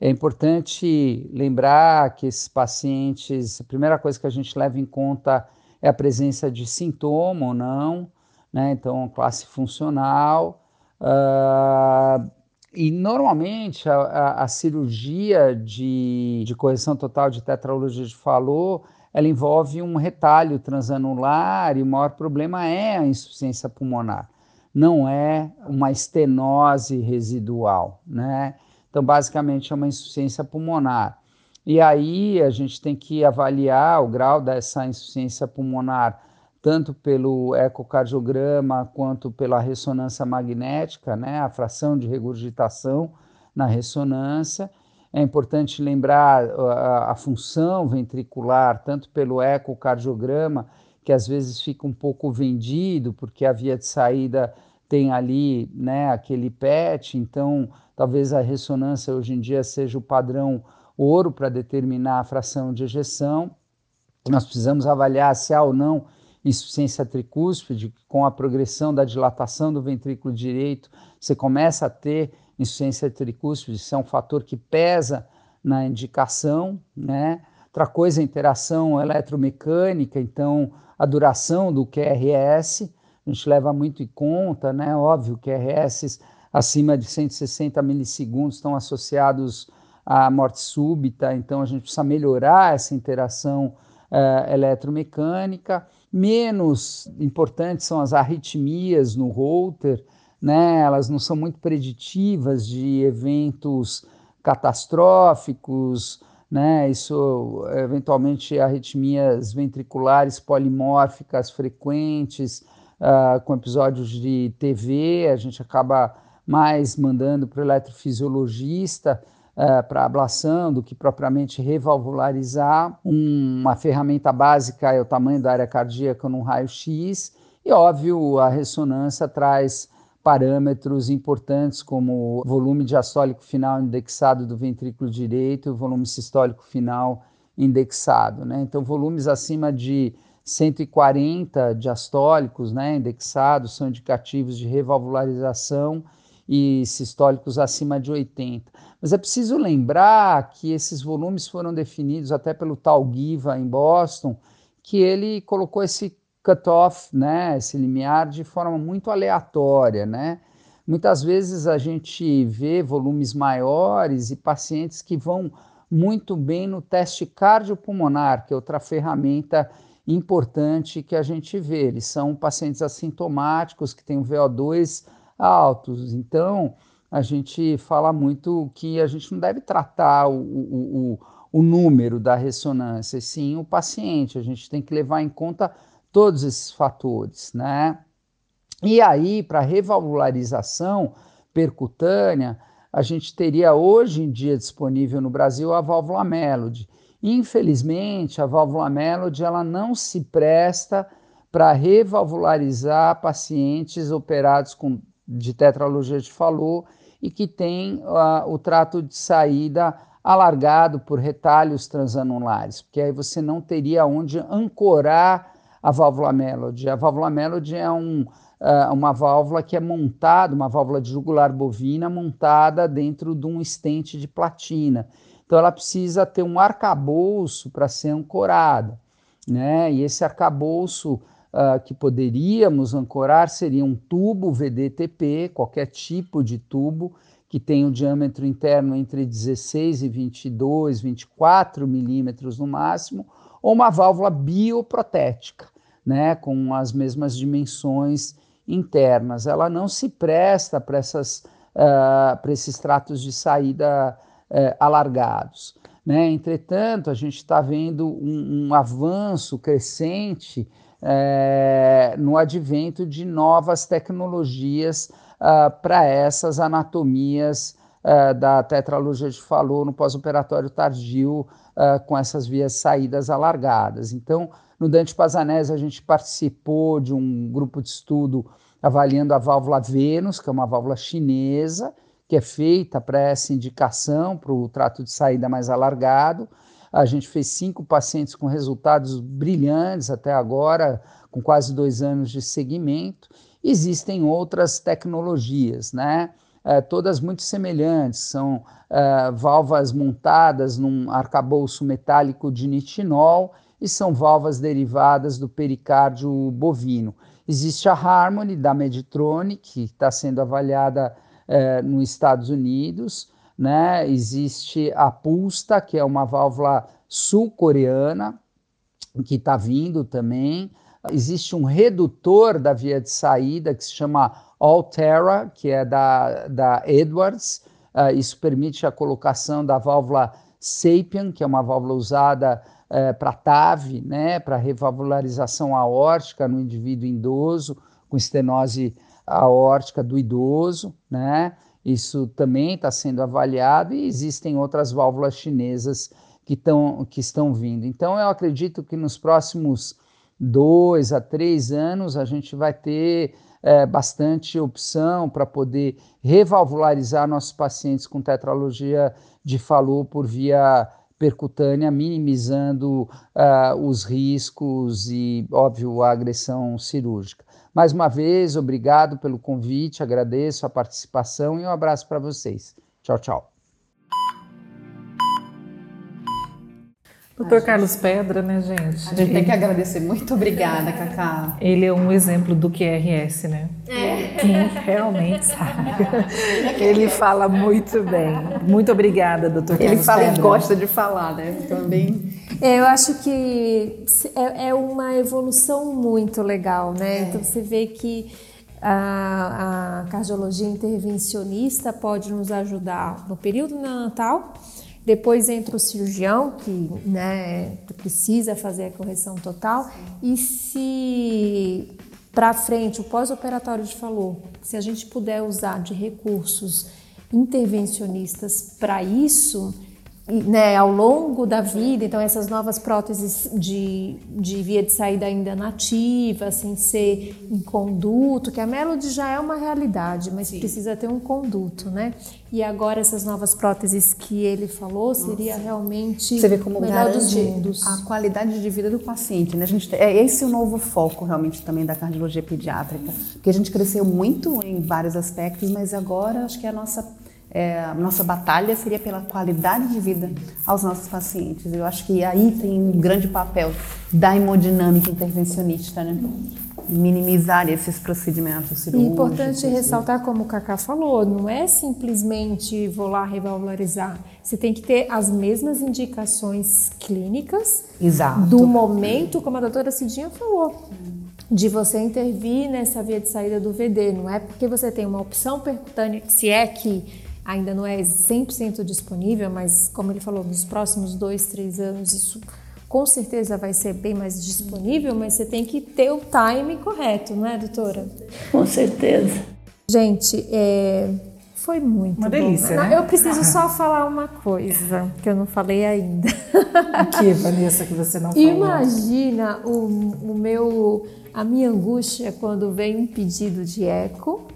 é importante lembrar que esses pacientes, a primeira coisa que a gente leva em conta é a presença de sintoma ou não, né? Então, classe funcional. Uh, E normalmente a, a, a cirurgia de, de correção total de tetralogia de Fallot ela envolve um retalho transanular e o maior problema é a insuficiência pulmonar, não é uma estenose residual, né? Então, basicamente, é uma insuficiência pulmonar. E aí a gente tem que avaliar o grau dessa insuficiência pulmonar tanto pelo ecocardiograma quanto pela ressonância magnética, né, a fração de regurgitação na ressonância. É importante lembrar a, a função ventricular, tanto pelo ecocardiograma, que às vezes fica um pouco vendido, porque a via de saída tem ali né, aquele PET, então talvez a ressonância hoje em dia seja o padrão ouro para determinar a fração de ejeção. Nós precisamos avaliar se há ou não insuficiência tricúspide, com a progressão da dilatação do ventrículo direito, você começa a ter insuficiência tricúspide, isso é um fator que pesa na indicação, né? Outra coisa, a interação eletromecânica, então a duração do QRS, a gente leva muito em conta, né? Óbvio, QRS acima de 160 milissegundos estão associados à morte súbita, então a gente precisa melhorar essa interação uh, eletromecânica. Menos importantes são as arritmias no Holter, né? elas não são muito preditivas de eventos catastróficos, né? Isso, eventualmente, arritmias ventriculares polimórficas frequentes, uh, com episódios de TV, a gente acaba mais mandando para o eletrofisiologista, uh, para ablação do que propriamente revalvularizar. Um, uma ferramenta básica é o tamanho da área cardíaca num raio-x, e óbvio, a ressonância traz parâmetros importantes como volume diastólico final indexado do ventrículo direito e volume sistólico final indexado. Né? Então, volumes acima de 140 diastólicos né, indexados são indicativos de revalvularização e sistólicos acima de 80. Mas é preciso lembrar que esses volumes foram definidos até pelo tal Giva em Boston, que ele colocou esse cutoff, né, esse limiar de forma muito aleatória, né? Muitas vezes a gente vê volumes maiores e pacientes que vão muito bem no teste cardiopulmonar, que é outra ferramenta importante que a gente vê. Eles são pacientes assintomáticos que têm um VO2 altos. Então, a gente fala muito que a gente não deve tratar o, o, o, o número da ressonância, sim o paciente. A gente tem que levar em conta todos esses fatores, né? E aí, para revalvularização percutânea, a gente teria hoje em dia disponível no Brasil a válvula Melody. Infelizmente, a válvula Melody ela não se presta para revalvularizar pacientes operados com de tetralogia de Fallot e que tem uh, o trato de saída alargado por retalhos transanulares, porque aí você não teria onde ancorar a válvula Melody. A válvula Melody é um, uh, uma válvula que é montada, uma válvula de jugular bovina montada dentro de um estente de platina. Então ela precisa ter um arcabouço para ser ancorada, né? E esse arcabouço uh, que poderíamos ancorar seria um tubo VDTP, qualquer tipo de tubo que tem um diâmetro interno entre 16 e 22, 24 milímetros no máximo, ou uma válvula bioprotética, né, com as mesmas dimensões internas. Ela não se presta para uh, esses tratos de saída uh, alargados. Né? Entretanto, a gente está vendo um, um avanço crescente é, no advento de novas tecnologias uh, para essas anatomias uh, da tetralogia de Fallot no pós-operatório tardio uh, com essas vias saídas alargadas. Então, no Dante Pazanese, a gente participou de um grupo de estudo avaliando a válvula Vênus, que é uma válvula chinesa, que é feita para essa indicação, para o trato de saída mais alargado. A gente fez cinco pacientes com resultados brilhantes até agora, com quase dois anos de seguimento. Existem outras tecnologias, né? É, todas muito semelhantes, são é, válvulas montadas num arcabouço metálico de nitinol e são válvulas derivadas do pericárdio bovino. Existe a Harmony da Medtronic, que está sendo avaliada é, nos Estados Unidos. Né? Existe a Pulsta, que é uma válvula sul-coreana, que está vindo também. Existe um redutor da via de saída que se chama Altera, que é da, da Edwards. Uh, isso permite a colocação da válvula Sapien, que é uma válvula usada uh, para TAV, né, para revalvularização aórtica no indivíduo idoso, com estenose aórtica do idoso. Né? Isso também está sendo avaliado e existem outras válvulas chinesas que, tão, que estão vindo. Então, eu acredito que nos próximos dois a três anos a gente vai ter é, bastante opção para poder revalvularizar nossos pacientes com tetralogia de Fallot por via percutânea, minimizando uh, os riscos e, óbvio, a agressão cirúrgica. Mais uma vez, obrigado pelo convite, agradeço a participação e um abraço para vocês. Tchau, tchau. Doutor Carlos Pedra, né, gente? A gente tem que agradecer. Muito obrigada, Cacá. Ele é um exemplo do QRS, né? É. Quem realmente sabe. Ele fala muito bem. Muito obrigada, doutor Carlos Ele fala Pedra. e gosta de falar, né? Também. É, eu acho que é, é uma evolução muito legal, né? É. Então você vê que a, a cardiologia intervencionista pode nos ajudar no período neonatal, depois entra o cirurgião, que né, precisa fazer a correção total. E se para frente, o pós-operatório de falou, se a gente puder usar de recursos intervencionistas para isso, né, ao longo da vida, então essas novas próteses de, de via de saída ainda nativa, sem ser em conduto, que a Melody já é uma realidade, mas Sim. precisa ter um conduto, né? E agora essas novas próteses que ele falou seria Nossa. realmente Você vê como melhor dos mundos. a qualidade de vida do paciente, né? A gente é esse o novo foco realmente também da cardiologia pediátrica, porque a gente cresceu muito em vários aspectos, mas agora acho que é a nossa é, a nossa batalha seria pela qualidade de vida aos nossos pacientes. Eu acho que aí tem um grande papel da hemodinâmica intervencionista, né? minimizar esses procedimentos cirúrgicos. É importante ressaltar, como o Cacá falou, não é simplesmente vou lá revalularizar. Você tem que ter as mesmas indicações clínicas Exato. do momento, como a doutora Cidinha falou, de você intervir nessa via de saída do VD. Não é porque você tem uma opção percutânea, se é que ainda não é 100% disponível, mas como ele falou, nos próximos dois, três anos isso com certeza vai ser bem mais disponível, mas você tem que ter o time correto, não é, doutora? Com certeza. Gente, é, foi muito uma bom. delícia, né? Eu preciso só falar uma coisa que eu não falei ainda. O que, Vanessa, que você não falou? Imagina o, o meu, a minha angústia quando vem um pedido de eco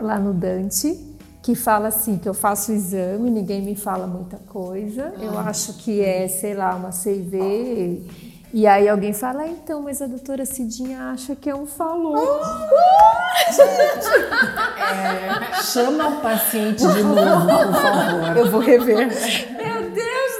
lá no Dante que fala assim, que eu faço o exame, ninguém me fala muita coisa, eu ah. acho que é, sei lá, uma CV, e aí alguém fala, ah, então, mas a doutora Cidinha acha que é um falou. é, chama o paciente de novo, por favor. Eu vou rever. Meu Deus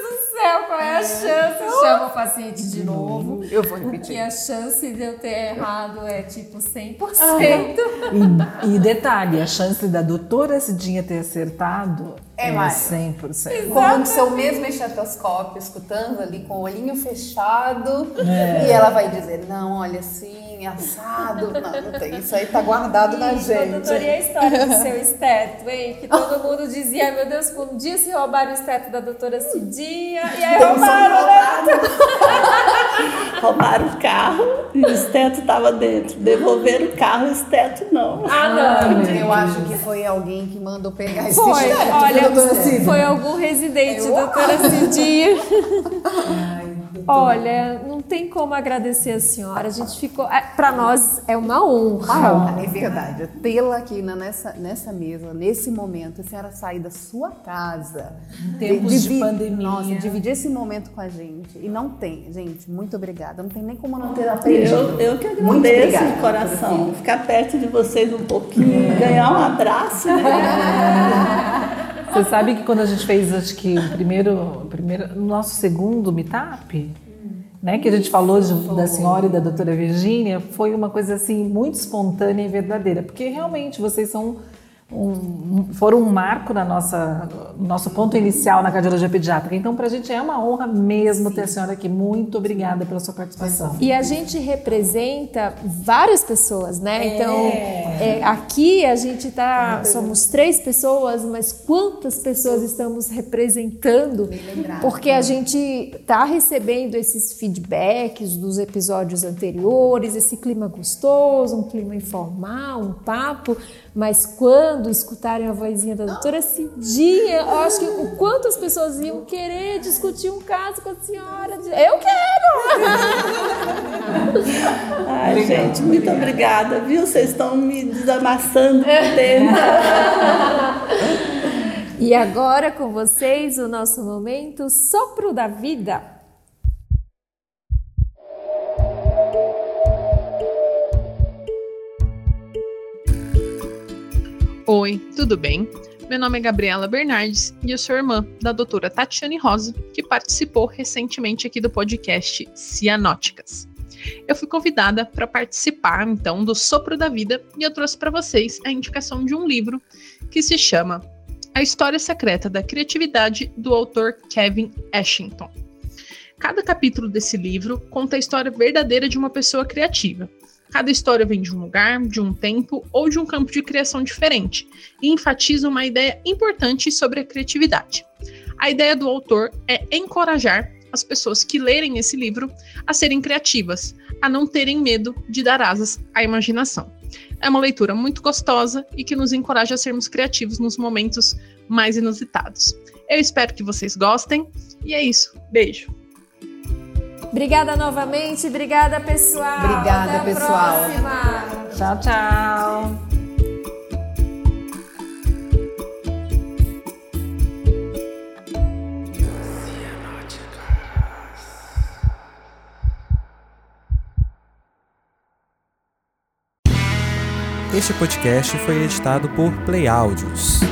céu, qual é a chance? Chama o paciente de novo. Eu vou repetir. Porque a chance de eu ter errado é tipo 100%. Ah, e, e detalhe, a chance da doutora Cidinha ter acertado é, é mais. 100%. Como seu mesmo estetoscópio, escutando ali com o olhinho fechado, é. e ela vai dizer, não, olha assim, assado. Não, não tem. Isso aí tá guardado na gente. Doutora, e a história do seu esteto, hein? Que todo mundo dizia, meu Deus, um dia se roubaram o esteto da doutora Cidinha, e aí roubaram, né? roubaram o carro e o esteto estava dentro. Devolveram o carro e o esteto não. Ah, não. Eu acho que foi alguém que mandou pegar esse foi, esteto. Olha, foi algum residente, Eu doutora Cidinha. Olha, não tem como agradecer a senhora. A gente ficou. É, Para nós é uma honra. É verdade. Tê-la aqui nessa, nessa mesa, nesse momento, a senhora sair da sua casa. Em tempos de, de pandemia. Nossa, dividir esse momento com a gente. E não tem, gente, muito obrigada. Não tem nem como não ter aprendido. Eu, eu que agradeço de coração. Ficar perto de vocês um pouquinho, ganhar um abraço. Né? Você sabe que quando a gente fez, acho que o primeiro, primeiro nosso segundo meetup, né, que a gente falou de, da senhora e da doutora Virgínia, foi uma coisa assim muito espontânea e verdadeira, porque realmente vocês são um, foram um marco na nossa nosso ponto inicial na cardiologia pediátrica. Então, para a gente é uma honra mesmo ter a senhora aqui. Muito obrigada pela sua participação. E a gente representa várias pessoas, né? É. Então, é, aqui a gente tá, somos três pessoas, mas quantas pessoas estamos representando? Porque a gente está recebendo esses feedbacks dos episódios anteriores, esse clima gostoso, um clima informal, um papo. Mas quando escutarem a vozinha da doutora Cidinha, eu acho que o quanto as pessoas iam querer discutir um caso com a senhora. Eu quero! Ai, gente, muito obrigada, viu? Vocês estão me desamassando por dentro. e agora com vocês o nosso momento Sopro da Vida. Oi, tudo bem? Meu nome é Gabriela Bernardes e eu sou irmã da doutora Tatiane Rosa, que participou recentemente aqui do podcast Cianóticas. Eu fui convidada para participar então do Sopro da Vida e eu trouxe para vocês a indicação de um livro que se chama A História Secreta da Criatividade do autor Kevin Ashington. Cada capítulo desse livro conta a história verdadeira de uma pessoa criativa, Cada história vem de um lugar, de um tempo ou de um campo de criação diferente e enfatiza uma ideia importante sobre a criatividade. A ideia do autor é encorajar as pessoas que lerem esse livro a serem criativas, a não terem medo de dar asas à imaginação. É uma leitura muito gostosa e que nos encoraja a sermos criativos nos momentos mais inusitados. Eu espero que vocês gostem e é isso. Beijo! Obrigada novamente, obrigada pessoal. Obrigada Até pessoal. Próxima. Tchau, tchau. Este podcast foi editado por Play Áudios.